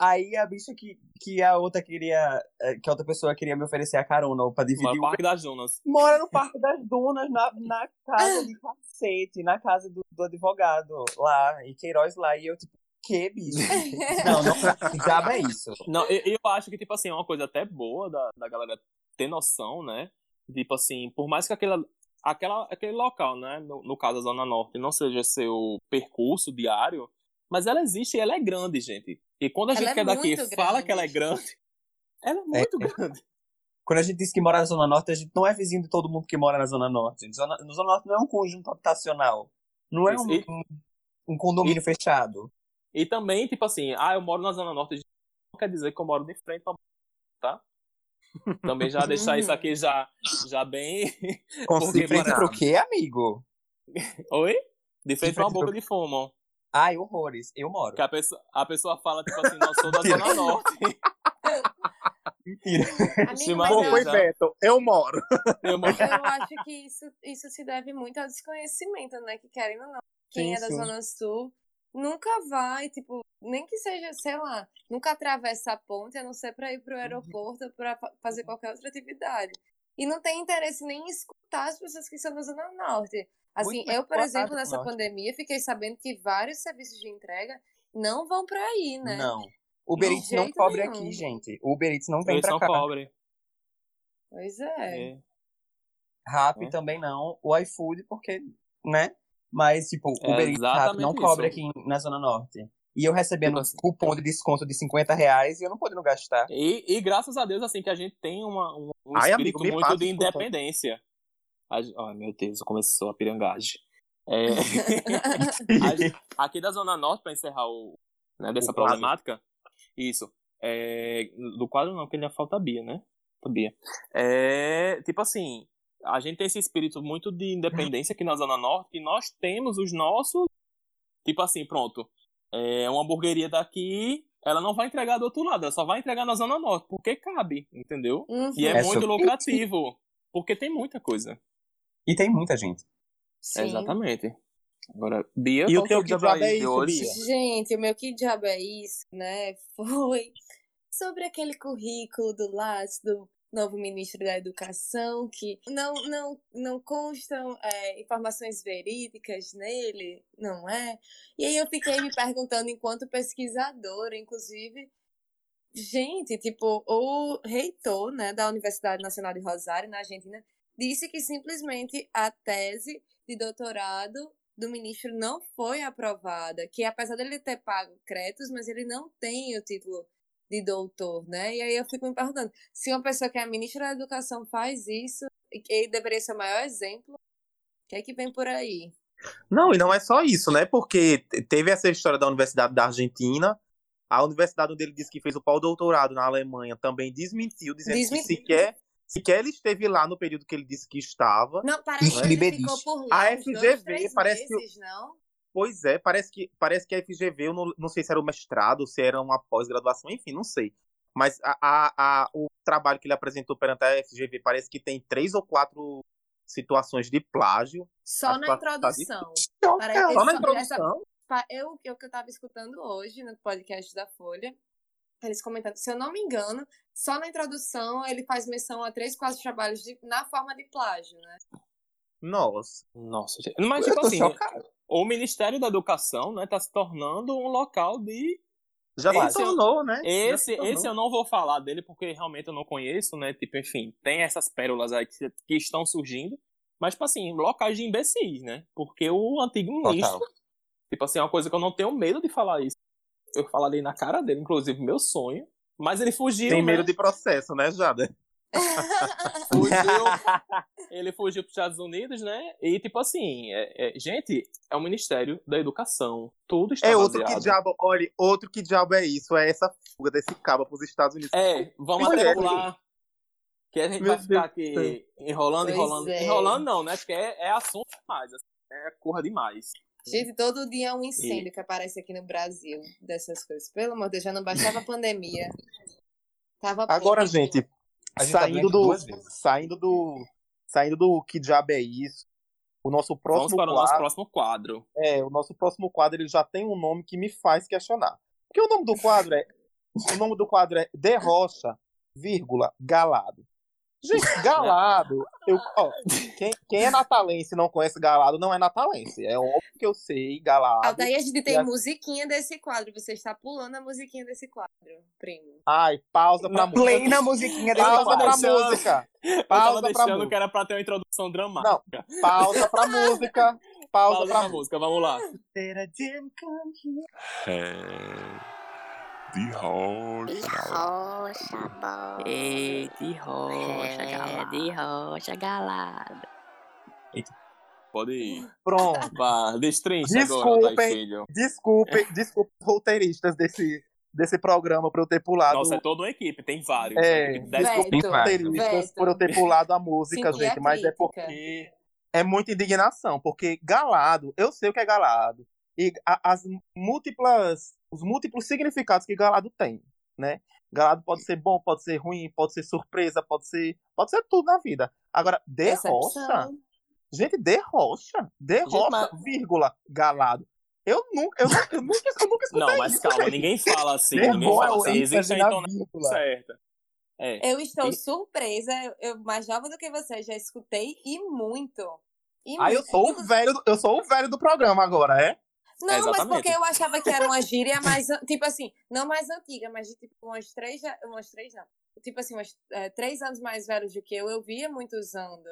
Aí a bicha que, que a outra queria, eh, que a outra pessoa queria me oferecer a carona ou pra dividir No o Uber Parque das Dunas. mora no Parque das Dunas, na, na casa de cacete, na casa do, do advogado lá, em Queiroz lá. E eu, tipo, que bicho? Não, não, diabo é isso? Não, eu, eu acho que, tipo assim, é uma coisa até boa da, da galera ter noção, né? Tipo assim, por mais que aquela, aquela, aquele local, né? No, no caso da Zona Norte, não seja seu percurso diário, mas ela existe e ela é grande, gente. E quando a Ela gente é que é daqui muito fala grande. que ela é grande, ela é muito É. grande. Quando a gente diz que mora na Zona Norte, a gente não é vizinho de todo mundo que mora na Zona Norte. gente. Zona, no Zona Norte não é um conjunto habitacional. Não é um, e- um, um condomínio fechado. E também, tipo assim, ah, eu moro na Zona Norte, não quer dizer que eu moro de frente pra tá? Também já deixar isso aqui já, já bem. Consegui Porque, Frente pro quê, amigo? Oi? De frente pra uma boca pro- de fumo. Ai, horrores. Eu moro. Que a pessoa, a pessoa fala, tipo assim, não, sou da Zona Norte. Mentira. Amigo, mas eu, foi já- Beto, eu moro. Eu moro- eu acho que isso, isso se deve muito ao desconhecimento, né? Que querendo ou não, quem Sim, é da sim. Zona Sul nunca vai, tipo, nem que seja, sei lá, nunca atravessa a ponte, a não ser pra ir pro aeroporto ou pra fa- fazer qualquer outra atividade. E não tem interesse nem em escutar as pessoas que são da Zona Norte. Assim, Muito eu, por exemplo, nessa norte. pandemia, fiquei sabendo que vários serviços de entrega não vão pra aí, né? Não. Uber Eats não cobre nenhum. aqui, gente. Uber Eats não vem Eles pra não cá. cobrem. Pois é. É. Rap É. também não. O iFood, porque, né? Mas, tipo, É Uber Rap não cobre isso. aqui na Zona Norte. E eu recebendo Tipo um assim- cupom de desconto de 50 reais e eu não podendo gastar. E, e graças a Deus, assim, que a gente tem uma, um, um Ai, espírito amigo, muito passa de independência. Ai, meu Deus, começou a pirangagem. É, a aqui da Zona Norte, pra encerrar o, né, dessa O quadro. problemática, isso. É, do quadro não, porque ainda falta a Bia, né? A Bia. É, tipo assim, a gente tem esse espírito muito de independência aqui na Zona Norte, e nós temos os nossos. Tipo assim, pronto. É uma hamburgueria daqui, ela não vai entregar do outro lado, ela só vai entregar na Zona Norte, porque cabe, entendeu? Uhum. E é, É muito sobre- lucrativo, porque tem muita coisa. E tem muita gente. Sim. Exatamente. Agora, Bia, E o teu que diabo é de isso, hoje? Bia? Gente, o meu que diabo é isso, né? Foi sobre aquele currículo do Lattes, do novo ministro da Educação, que não, não, não constam é, informações verídicas nele, não é? E aí eu fiquei me perguntando, enquanto pesquisadora, inclusive, gente, tipo, o reitor né, da Universidade Nacional de Rosário, na Argentina, disse que simplesmente a tese de doutorado do ministro não foi aprovada, que apesar dele ter pago créditos, mas ele não tem o título de doutor, né? E aí eu fico me perguntando, se uma pessoa que é ministra da educação faz isso, e que ele deveria ser o maior exemplo, o que é que vem por aí? Não, e não é só isso, né? Porque te- teve essa história da Universidade da Argentina. A universidade onde ele disse que fez o pau-doutorado na Alemanha também desmentiu, dizendo Desmentiu. que sequer, sequer ele esteve lá no período que ele disse que estava. Não, parece que ele Liberiste. ficou por lá A dois, FGV três parece que- meses, não? Pois é, parece que, parece que a FGV, eu não, não sei se era o mestrado, se era uma pós-graduação, enfim, não sei. Mas a, a, a- o trabalho que ele apresentou perante a FGV parece que tem três ou quatro situações de plágio. Só na que tá- introdução. Só Parece- na essa- introdução. Pa- Eu, eu que eu tava escutando hoje no podcast da Folha, eles comentando, se eu não me engano, só na introdução ele faz menção a três, quatro trabalhos de- na forma de plágio, né? Nossa. Nossa, gente. Mas, tipo assim, chocado. O Ministério da Educação, né, tá se tornando um local de. Já se Esse eu- tornou, né? Esse, se tornou. esse eu não vou falar dele porque realmente eu não conheço, né? Tipo, enfim, tem essas pérolas aí que, que estão surgindo. Mas, tipo assim, locais de imbecis, né? Porque o antigo ministro, Total. tipo assim, é uma coisa que eu não tenho medo de falar isso. Eu falaria na cara dele, inclusive, meu sonho. Mas ele fugiu, Tem né? medo de processo, né, Jada? fugiu, ele fugiu para os Estados Unidos, né? E tipo assim, é- é- gente, é o Ministério da Educação. Tudo está É outro que baseado. diabo, olha, outro que diabo é isso, é essa fuga desse cabo pros Estados Unidos. É, vamos até pular. Que a gente Meu vai ficar Deus aqui céu. enrolando, Pois enrolando. é. Enrolando não, né? Porque é, é assunto demais. assim, É corra demais. Gente, todo dia é um incêndio que aparece aqui no Brasil dessas coisas. Pelo amor de Deus, já não baixava a pandemia. Tava Agora, gente, A gente tá saindo doente do, duas vezes. saindo do, saindo do que diabo é isso, o nosso Vamos próximo para o nosso quadro, próximo quadro. é, o nosso próximo quadro, ele já tem um nome que me faz questionar. Porque o nome do quadro é, o nome do quadro é De Rocha, vírgula, Galado. Gente, Galado, eu, ó, quem, quem é natalense e não conhece Galado não é natalense. É óbvio que eu sei Galado. Altair, a gente tem a- musiquinha desse quadro. Você está pulando a musiquinha desse quadro, primo. Ai, pausa pra música. Play na musiquinha desse Pausa pra quadro. deixando. música. Eu Pausa tava pra deixando música. que era pra ter uma introdução dramática. Pausa pra música. Pausa, Pausa pra pra música, vamos lá. É. De rocha. Rocha, bom. Ei, de rocha, É, galada. de rocha, galada. Pode ir. Pronto. Vá, Desculpem. agora, Filho. Desculpe, desculpe os roteiristas desse, desse programa por eu ter pulado. Nossa, é toda uma equipe, tem vários. É, Tem equipe de dez Veto, desculpe os roteiristas Veto. por eu ter pulado a música, Senti a gente, mas é porque é muita indignação, porque galado, eu sei o que é galado, e a- as múltiplas, os múltiplos significados que galado tem, né? Galado pode ser bom, pode ser ruim, pode ser surpresa, pode ser, pode ser tudo na vida. Agora, de rocha, Decepção. gente, de rocha, de Gente, vírgula, galado. Eu nunca, eu nunca, eu nunca, eu nunca escutei Não, mas isso, calma, gente. ninguém fala assim. Ninguém fala assim. Existe a na entonação vírgula. certa. É. Eu estou E- surpresa. eu- Eu, mais nova do que você, já escutei e muito. E Ah, eu muito. sou o velho, eu sou o velho do programa agora, é? Não, mas porque eu achava que era uma gíria mais, tipo assim, não mais antiga, mas de tipo umas três, já- umas três não. Tipo assim, umas é, três anos mais velhos do que eu, eu via muito usando.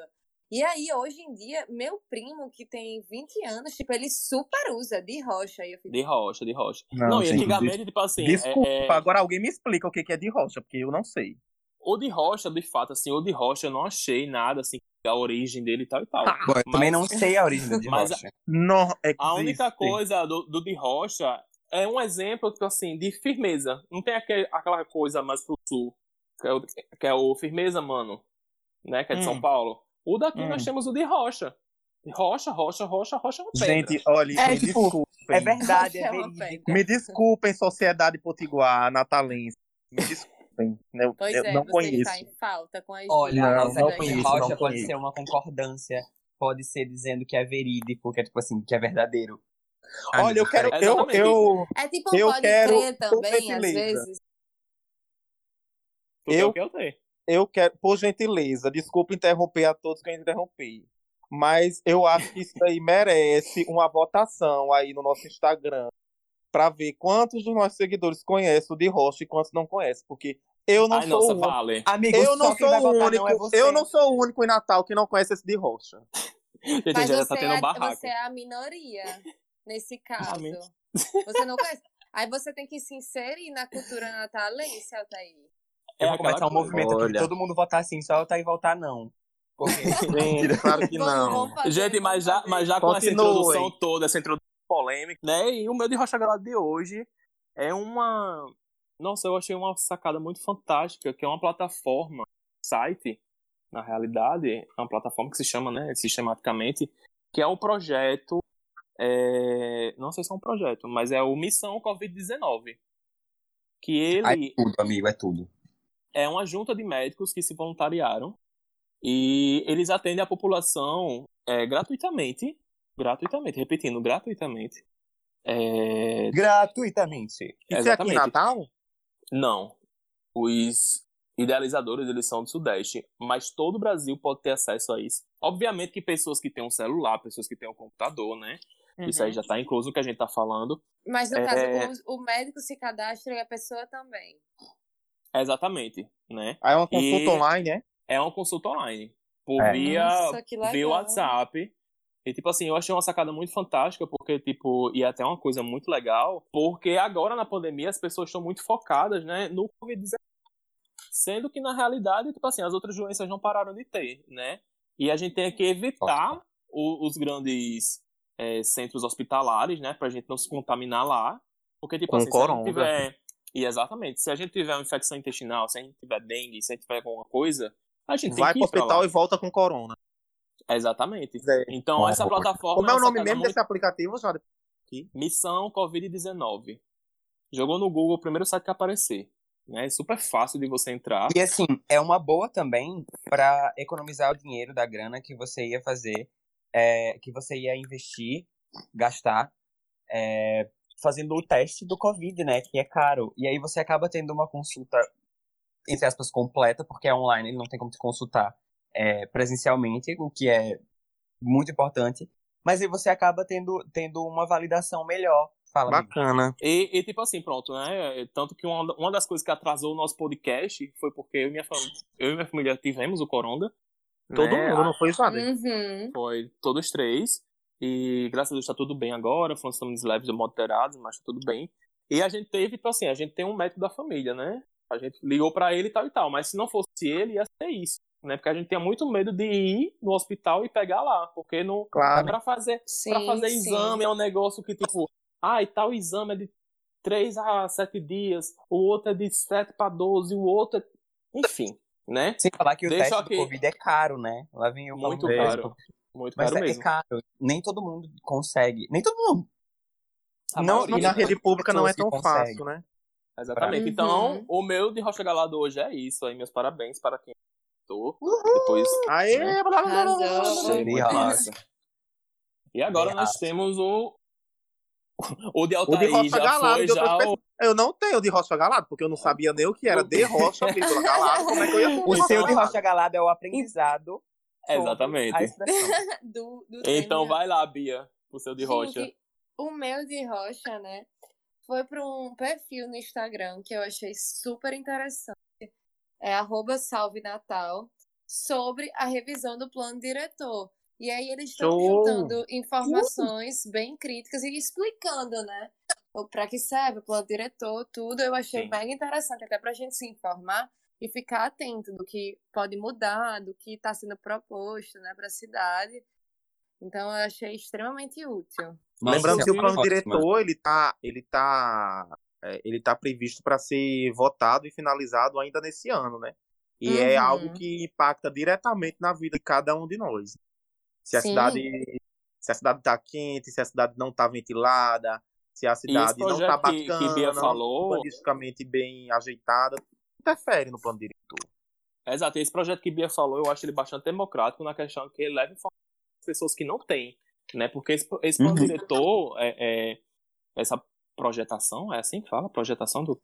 E aí, hoje em dia, meu primo, que tem 20 anos, tipo, ele super usa de rocha. E eu fico, De rocha, de rocha. Não, Não, e gente, antigamente, tipo assim, é- Desculpa, é- agora alguém me explica o que que é de rocha, porque eu não sei. O de rocha, de fato, assim, o de rocha eu não achei nada, assim, a origem dele e tal e tal. Eu também Mas- não sei a origem do de Mas- rocha. Não, é A única coisa do, do de rocha é um exemplo, tipo assim, de firmeza. Não tem aquele, aquela coisa mais pro sul, que é, o, que é o firmeza, mano, né, que é de São Hum. Paulo. O daqui Hum. nós temos o de rocha. De rocha, rocha, rocha, rocha é uma pedra. Gente, olha, É, me tipo, desculpem. É verdade, é Rocha é verídico. Me desculpem, Sociedade Potiguar, Natalense. Me desculpem. Né, Eu, Pois eu é, não você conheço. está em falta com as Olha, Não, a nossa não conheço, rocha não pode conheço. ser uma concordância, pode ser dizendo que é verídico, que é tipo assim, que é verdadeiro. Ai, Olha, meu eu quero. É Eu, eu, É tipo um Eu pode quero crer também, às vezes. Tudo é eu- eu tenho. eu quero, por gentileza, desculpa interromper a todos que eu interrompi. Mas eu acho que isso aí merece uma votação aí no nosso Instagram para ver quantos dos nossos seguidores conhecem o de Rocha e quantos não conhecem. Porque eu não Ai, sou nossa, o único. vale. Amigo, Eu não sou o único. não é eu não sou o único em Natal que não conhece esse de Rocha. Gente, Mas já você, tá tendo é, barraco. você é a minoria nesse caso. Você não conhece. Aí você tem que se inserir na cultura natalense, Altair. Eu É vou começar um movimento aqui, Olha. todo mundo votar sim, só eu tá e votar não. Porque Gente, claro que não. Gente, mas já, mas já com essa introdução toda, essa introdução polêmica, né? E o meu de Rocha Galado de hoje é uma. Nossa, eu achei uma sacada muito fantástica, que é uma plataforma, site, na realidade, é uma plataforma que se chama, né, sistematicamente, que é o projeto. é, Não sei se é um projeto, mas é o Missão Covid-19. Que ele é tudo, amigo, é tudo. é uma junta de médicos que se voluntariaram e eles atendem a população é, gratuitamente, gratuitamente, repetindo, gratuitamente. É, Gratuitamente. Isso é aqui em. Natal? Não, os idealizadores eles são do Sudeste, mas todo o Brasil pode ter acesso a isso. Obviamente que pessoas que têm um celular, pessoas que têm um computador, né? Isso aí já tá incluso no que a gente tá falando. Mas no É- caso, o, o médico se cadastra e a pessoa também. Exatamente, né? Aí é uma consulta E- online, é? É uma consulta online. por É. via, Nossa, que via. WhatsApp. E, tipo assim, eu achei uma sacada muito fantástica, porque, tipo, e até uma coisa muito legal, porque agora na pandemia as pessoas estão muito focadas, né, no Covid-19. Sendo que, na realidade, tipo assim, as outras doenças não pararam de ter, né? E a gente tem que evitar o- os grandes é, centros hospitalares, né, pra gente não se contaminar lá. Porque, tipo Com assim, se a coronga. gente tiver. E exatamente, se a gente tiver uma infecção intestinal, se a gente tiver dengue, se a gente tiver alguma coisa, a gente Vai tem pro que pra hospital e volta com corona. Exatamente. É. Então, essa plataforma. Como é o nome mesmo muito- desse aplicativo, Jade? Missão Covid-19. Jogou no Google o primeiro site que aparecer. Né? É super fácil de você entrar. E assim, é uma boa também pra economizar o dinheiro da grana que você ia fazer, é, que você ia investir, gastar, é, fazendo o teste do Covid, né? Que é caro. E aí você acaba tendo uma consulta, entre aspas, completa, porque é online, ele não tem como te consultar é, presencialmente, o que é muito importante. Mas aí você acaba tendo, tendo uma validação melhor. Fala. Bacana. E, e, tipo assim, pronto, né? Tanto que uma, uma das coisas que atrasou o nosso podcast foi porque eu e minha, fam... eu e minha família tivemos o Coronga. Todo né? mundo, não foi, Jade? Uhum. Foi todos três. E graças a Deus tá tudo bem agora. Foram estamos leves, moderados, mas tá tudo bem. E a gente teve, tipo assim, a gente tem um médico da família, né? A gente ligou pra ele e tal e tal. Mas se não fosse ele, ia ser isso. Né? Porque a gente tinha muito medo de ir no hospital e pegar lá. Porque não. Claro. Pra fazer, pra fazer sim. exame é um negócio que, tipo, ah, e tal exame é de 3 a 7 dias, o outro é de 7 para 12, o outro é. Enfim, né? Sem falar que o Deixa teste aqui. do Covid é caro, né? Lá vem eu Muito caro. mesmo. Muito Mas caro é, é mesmo. caro. Nem todo mundo consegue. Nem todo mundo. A não- E na rede pública não é tão fácil, né? Exatamente. Uhum. Então, o meu de Rocha Galado hoje é isso. Aí, meus parabéns para quem estou. Depois. Aê, Né? blá, blá, Rocha. E agora nós temos o. O de O Altair de Rocha já Galado, foi já o... Eu não tenho de Rocha Galado, porque eu não sabia nem o que era de Rocha, Galado. Como é que eu ia O seu de Rocha Galado é o aprendizado. Exatamente. Do, do Então vai lá, Bia, o seu de Rocha. Gente, o meu de rocha, né? Foi para um perfil no Instagram que eu achei super interessante. É arroba salve Natal, sobre a revisão do plano diretor. E aí eles estão juntando informações bem críticas e explicando, né? Para que serve o plano diretor, tudo. Eu achei Sim. mega interessante, até para a gente se informar e ficar atento do que pode mudar, do que está sendo proposto né, para a cidade. Então eu achei extremamente útil. Nossa, Lembrando que o plano diretor, ele tá, ele tá, é, ele tá previsto para ser votado e finalizado ainda nesse ano, né? E é Uhum. algo que impacta diretamente na vida de cada um de nós. Se a Sim. cidade, se a cidade tá quente, se a cidade não tá ventilada, se a cidade não tá que- bacana, que Bia falou- urbanisticamente bem ajeitada, interfere no plano diretor. Exato, esse projeto que Bia falou, eu acho ele bastante democrático na questão que ele leva informação às pessoas que não têm, né? Porque esse, esse plano Uhum. diretor, é, é- essa projetação, é assim que fala? Projetação do...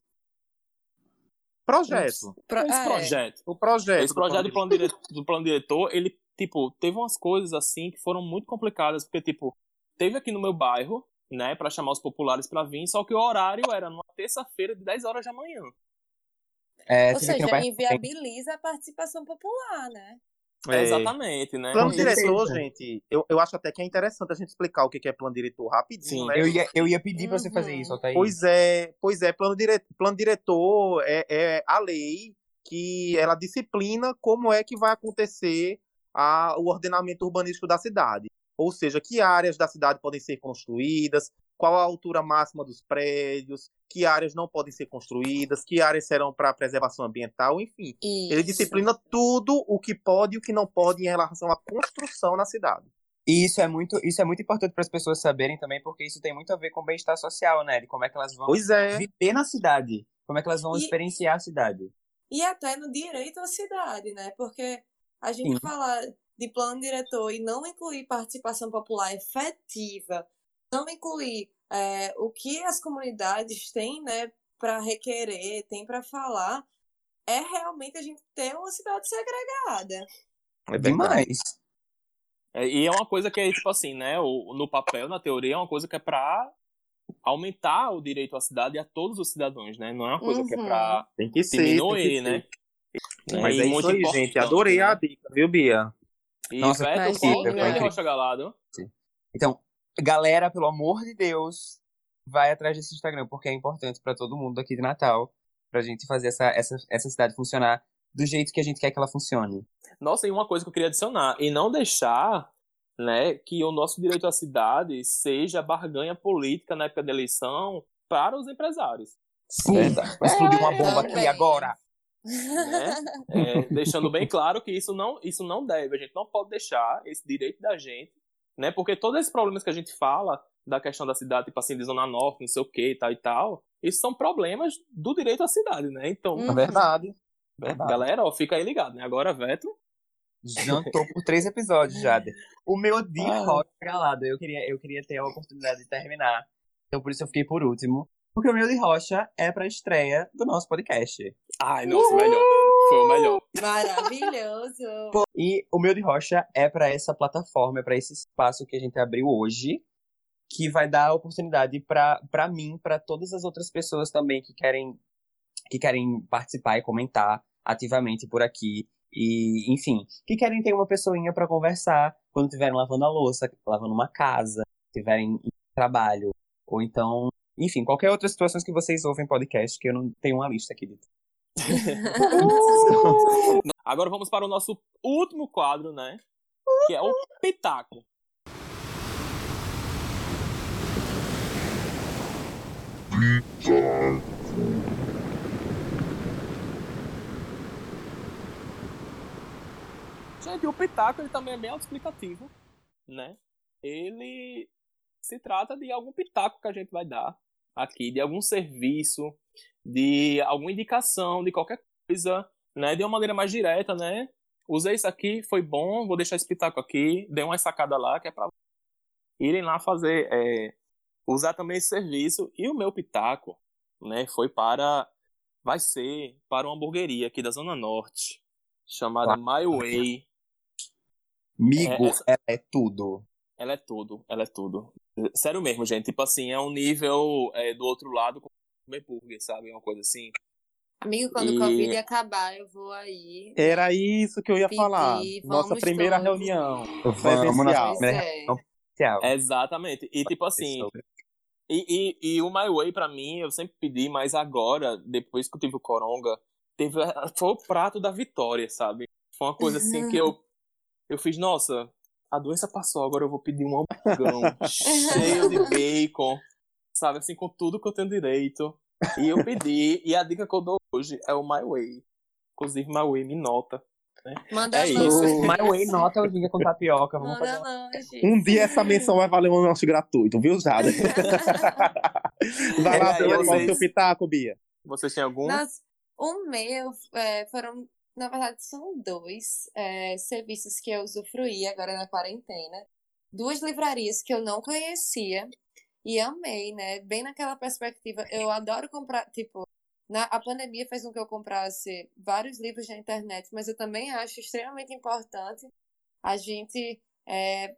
Projeto. Pro- Esse é, projeto. O projeto. Esse do plano projeto do plano, diretor, do plano diretor, ele, tipo, teve umas coisas assim que foram muito complicadas, porque, tipo, teve aqui no meu bairro, né, pra chamar os populares pra vir, só que o horário era numa terça-feira de 10 horas da manhã. É, Ou seja, inviabiliza a participação popular, né? É. Exatamente, né? Plano diretor, gente, eu, eu acho até que é interessante a gente explicar o que que é plano diretor rapidinho, Sim. né? Eu ia, eu ia pedir pra você fazer Uhum. isso, Altair. Pois é, pois é, plano, dire... plano diretor é, é a lei que ela disciplina como é que vai acontecer a, o ordenamento urbanístico da cidade. Ou seja, que áreas da cidade podem ser construídas, qual a altura máxima dos prédios, que áreas não podem ser construídas, que áreas serão para preservação ambiental, enfim. Ele Isso. disciplina tudo o que pode e o que não pode em relação à construção na cidade. E isso é muito, isso é muito importante para as pessoas saberem também, porque isso tem muito a ver com o bem-estar social, né? De como é que elas vão é. viver na cidade, como é que elas vão E- experienciar a cidade. E até no direito à cidade, né? Porque a gente Sim. falar de plano diretor e não incluir participação popular efetiva, não incluir é, o que as comunidades têm, né, para requerer, tem para falar, é realmente a gente ter uma cidade segregada. É. Demais. É, e é uma coisa que é, tipo assim, né? O, no papel, na teoria, é uma coisa que é pra aumentar o direito à cidade e a todos os cidadãos, né? Não é uma coisa que é Uhum. pra Tem que ser. tem que diminuir, ser. né? Mas E é muito isso aí, gente. importante, Adorei né? a dica, viu, Bia? E Nossa, mas sim, o foi nome de incrível. Rocha Galado? Então, galera, pelo amor de Deus, vai atrás desse Instagram, porque é importante pra todo mundo aqui de Natal, pra gente fazer essa, essa, essa cidade funcionar do jeito que a gente quer que ela funcione. Nossa, e uma coisa que eu queria adicionar, e não deixar né, que o nosso direito à cidade seja barganha política na época da eleição para os empresários. Verdade. Vai explodir uma bomba aqui também. agora. né? É, deixando bem claro que isso não, isso não deve, a gente não pode deixar esse direito da gente, né? Porque todos esses problemas que a gente fala da questão da cidade, tipo assim, de Zona Norte, não sei o que e tal e tal, isso são problemas do direito à cidade, né? Então. É verdade. Verdade. galera, ó, fica aí ligado, né? Agora, Veto, Jantou por três episódios, Jade. O meu de Ah. rock galado, eu queria, eu queria ter a oportunidade de terminar. Então por isso eu fiquei por último. Porque o meu de rocha é pra estreia do nosso podcast. ai, nossa, melhor. Foi o melhor. Maravilhoso. E o meu de rocha é pra essa plataforma, é pra esse espaço que a gente abriu hoje, que vai dar oportunidade pra pra mim, pra todas as outras pessoas também que querem que querem participar e comentar ativamente por aqui. E, enfim, que querem ter uma pessoinha pra conversar quando estiverem lavando a louça, lavando uma casa, estiverem em trabalho, ou então, enfim, qualquer outra situação que vocês ouvem podcast, que eu não tenho uma lista aqui. de- Agora vamos para o nosso último quadro, né? Que é o Pitaco. Gente, o Pitaco ele também é bem autoexplicativo, né? Ele se trata de algum pitaco que a gente vai dar aqui, de algum serviço, de alguma indicação, de qualquer coisa, né? De uma maneira mais direta, né? Usei isso aqui, foi bom, vou deixar esse pitaco aqui, dei uma sacada lá, que é pra irem lá fazer, é, usar também esse serviço. E o meu pitaco, né, foi para, vai ser para uma hamburgueria aqui da Zona Norte, chamada My Way. Migo, É, essa- ela é tudo. Ela é tudo, ela é tudo. Sério mesmo, gente, tipo assim, é um nível é, do outro lado comer burger, sabe? Uma coisa assim. Amigo, quando E- o Covid acabar, eu vou aí. Era isso que eu ia Pedir, falar. Nossa primeira todos. reunião. Vamos na primeira é. Exatamente. E tipo assim, E, e, e o My Way, pra mim, eu sempre pedi, mas agora, depois que eu tive o Coronga, teve, foi o prato da vitória, sabe? Foi uma coisa assim que eu, eu fiz, nossa, a doença passou, agora eu vou pedir um hamburgão cheio de bacon, sabe? Assim, com tudo que eu tenho direito. E eu pedi, e a dica que eu dou hoje é o My Way. Inclusive, My Way me nota. Manda É isso. My Way nota o ginga com tapioca. Vamos Manda fazer. Um dia essa menção vai valer um lanche gratuito, viu, Jada? Vai lá, aí, Bia, qual o vocês? seu pitaco, Bia? Vocês têm algum? Nas- o meu é, foram, na verdade, são dois é, serviços que eu usufruí agora na quarentena. Duas livrarias que eu não conhecia e amei, né? Bem naquela perspectiva. Eu adoro comprar, tipo, na, a pandemia fez com que eu comprasse vários livros na internet, mas eu também acho extremamente importante a gente é,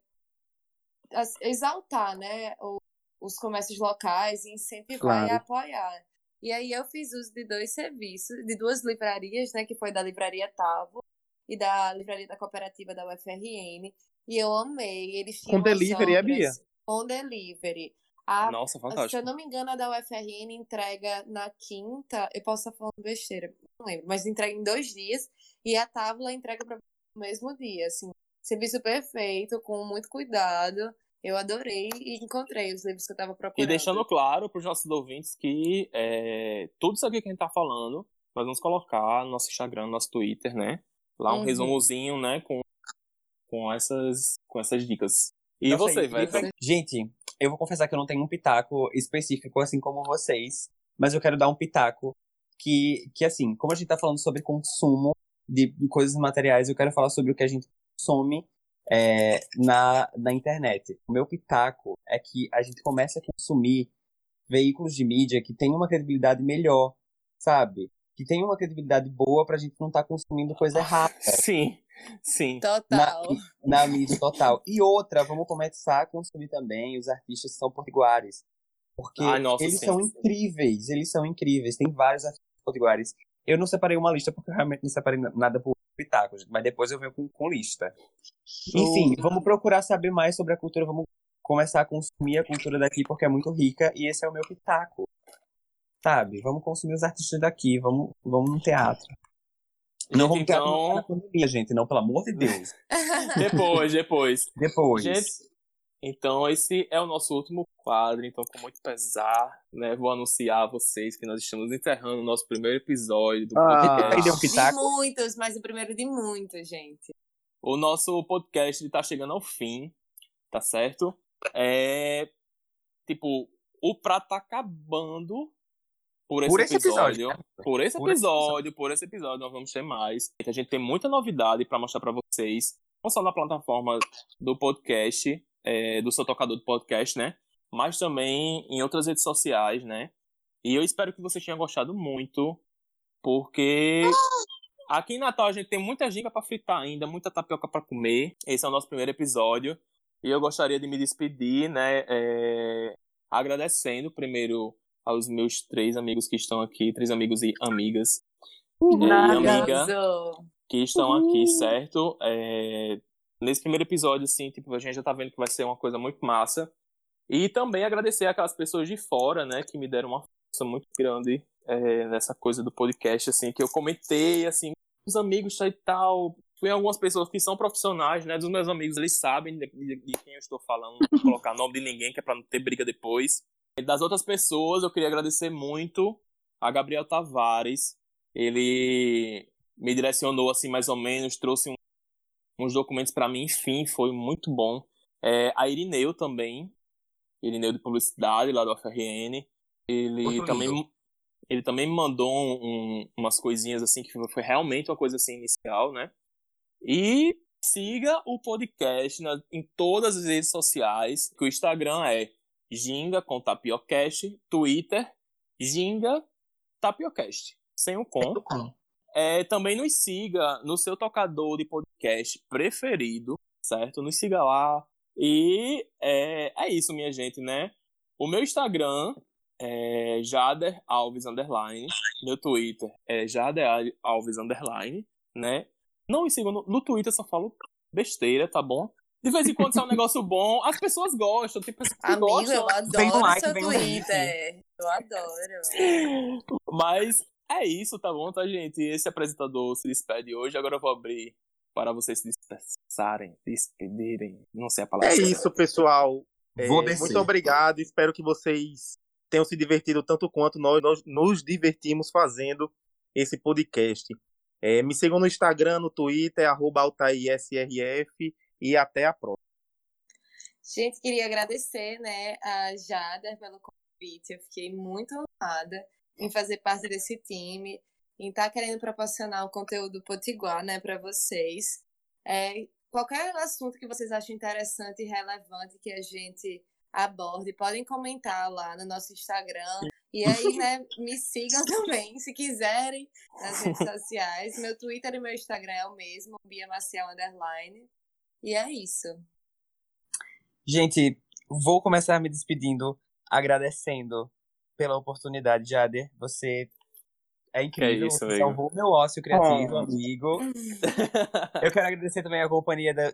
exaltar, né? o- os comércios locais e incentivar e Claro. apoiar. E aí eu fiz uso de dois serviços, de duas livrarias, né, que foi da Livraria Tavo e da Livraria da Cooperativa da UFRN, e eu amei. Eles tinham Com delivery, é, Bia? Com delivery. A, Nossa, se eu fantástico. não me engano, a da UFRN entrega na quinta, eu posso estar falando besteira, não lembro, mas entrega em dois dias, e a Tábula entrega para o mesmo dia, assim. Serviço perfeito, com muito cuidado. Eu adorei e encontrei os livros que eu tava procurando. E deixando claro para os nossos ouvintes que é, tudo isso aqui que a gente tá falando, nós vamos colocar no nosso Instagram, no nosso Twitter, né? Lá um Uhum. resumozinho, né? Com, com, essas, com essas dicas. E Nossa, você, velho? Gente, eu vou confessar que eu não tenho um pitaco específico, assim como vocês, mas eu quero dar um pitaco que, que assim, como a gente tá falando sobre consumo de coisas materiais, eu quero falar sobre o que a gente consome é, na, na internet. O meu pitaco é que a gente começa a consumir veículos de mídia que têm uma credibilidade melhor, sabe? Que tem uma credibilidade boa pra gente não estar consumindo coisa errada Sim, sim. Total. na mídia total. E outra, vamos começar a consumir também os artistas que são potiguares. Porque Ai, nossa, eles sim. são incríveis, eles são incríveis. Tem vários artistas potiguares. Eu não separei uma lista porque eu realmente não separei na- nada por pitaco, gente, mas depois eu venho com, com lista. Enfim, vamos procurar saber mais sobre a cultura, vamos começar a consumir a cultura daqui porque é muito rica e esse é o meu pitaco. Sabe? Vamos consumir os artistas daqui, vamos, vamos no teatro. Não vamos então- teatro na pandemia, gente, não, pelo amor de Deus. Depois, depois. Depois. Gente, então esse é o nosso último quadro. Então, com muito pesar, né, vou anunciar a vocês que nós estamos encerrando o nosso primeiro episódio do Ah. podcast. Um De muitos, mas o primeiro de muitos, gente. O nosso podcast ele tá chegando ao fim, tá certo? É. Tipo, o prato tá acabando por esse, Por esse episódio. episódio. Por esse Por esse episódio, por esse episódio, nós vamos ter mais. A gente tem muita novidade pra mostrar pra vocês. Não só na plataforma do podcast, é, do seu tocador do podcast, né? Mas também em outras redes sociais, né? E eu espero que vocês tenham gostado muito, porque aqui em Natal a gente tem muita ginga pra fritar ainda, muita tapioca pra comer. Esse é o nosso primeiro episódio. E eu gostaria de me despedir, né? é, agradecendo primeiro aos meus três amigos que estão aqui, três amigos e amigas é, e amiga que estão aqui, certo? É, nesse primeiro episódio, assim, tipo, a gente já tá vendo que vai ser uma coisa muito massa. E também agradecer aquelas pessoas de fora, né, que me deram uma força muito grande é, nessa coisa do podcast, assim, que eu comentei, assim, os amigos e tal. Fui algumas pessoas que são profissionais, né, dos meus amigos, eles sabem de, de- de quem eu estou falando, não vou colocar nome de ninguém, que é pra não ter briga depois. Das outras pessoas, eu queria agradecer muito a Gabriel Tavares, ele me direcionou assim mais ou menos, trouxe um- uns documentos para mim, enfim, foi muito bom. É, a Irineu também, Irineu de publicidade lá do FRN, ele Muito também ele também me mandou um- umas coisinhas assim que foi realmente uma coisa assim inicial, né? E siga o podcast na- em todas as redes sociais, que o Instagram é Ginga com Tapiocast, Twitter Ginga Tapiocast, sem o com. É, também nos siga no seu tocador de podcast preferido, certo? Nos siga lá. E é, é isso, minha gente, né? O meu Instagram é Jader Alves Underline. Meu Twitter é Jader Alves Underline, né? Não me sigam no, no Twitter, só falo besteira, tá bom? De vez em quando sai um negócio bom, as pessoas gostam, tem pessoas que Amigo, gostam. eu adoro Vem um like, seu vem um Twitter. Eu adoro. Mas é isso, tá bom, tá, gente? Esse apresentador se despede hoje. Agora eu vou abrir para vocês se dispersarem, despedirem. Não sei a palavra. É certa. isso, pessoal. É, Vou descer. muito obrigado. Espero que vocês tenham se divertido tanto quanto nós, nós nos divertimos fazendo esse podcast. É, me sigam no Instagram, no Twitter, arroba AltairSRF e até a próxima. Gente, queria agradecer, né, a Jader pelo convite. Eu fiquei muito honrada em fazer parte desse time, em estar querendo proporcionar o conteúdo potiguar, né, para vocês. É, qualquer assunto que vocês achem interessante e relevante que a gente aborde, podem comentar lá no nosso Instagram. E aí, né, me sigam também, se quiserem, nas redes sociais. Meu Twitter e meu Instagram é o mesmo, Bia Maciel Underline. E é isso. Gente, vou começar me despedindo, agradecendo pela oportunidade, Jader. Você é incrível, isso, você amigo. salvou meu ócio criativo, Oh. amigo. Eu quero agradecer também a companhia da-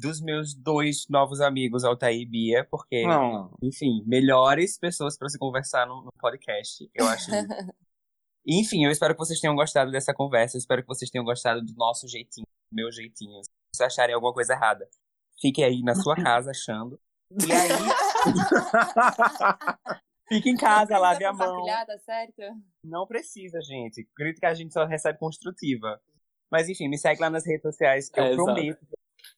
dos meus dois novos amigos, Altair e Bia, porque, enfim, melhores pessoas para se conversar no, no podcast, eu acho. enfim, eu espero que vocês tenham gostado dessa conversa, eu espero que vocês tenham gostado do nosso jeitinho, do meu jeitinho. Se vocês acharem alguma coisa errada, fiquem aí na sua casa achando. E aí, fique em casa, lave a mão. tá certo? Não precisa, gente. Crítica a gente só recebe construtiva. Mas enfim, me segue lá nas redes sociais. Eu É, exato. prometo.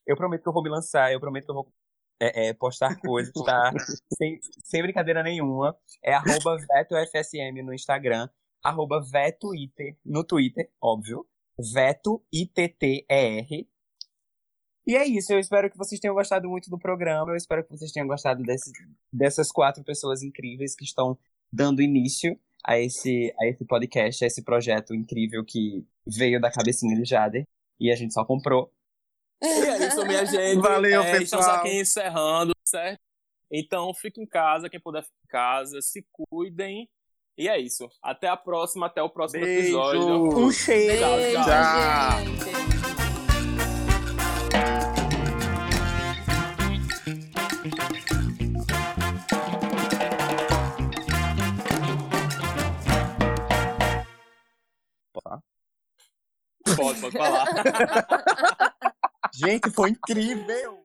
Eu prometo que eu vou me lançar. Eu prometo que eu vou é, é, postar coisas, tá? sem, sem brincadeira nenhuma. É arroba VetoFSM no Instagram. Arroba VetoItter no Twitter, óbvio. Veto I-T-T-E-R. E é isso, eu espero que vocês tenham gostado muito do programa. Eu espero que vocês tenham gostado desse, dessas quatro pessoas incríveis que estão dando início a esse, a esse podcast, a esse projeto incrível que veio da cabecinha de Jader. E a gente só comprou. E é isso, minha gente. Valeu, É, Estamos pessoal. aqui encerrando, certo? Então, fique em casa, quem puder ficar em casa, se cuidem. E é isso. Até a próxima, até o próximo Beijo. episódio. Um cheiro! Tchau, tchau. Tchau. Pode, pode falar. Gente, foi incrível!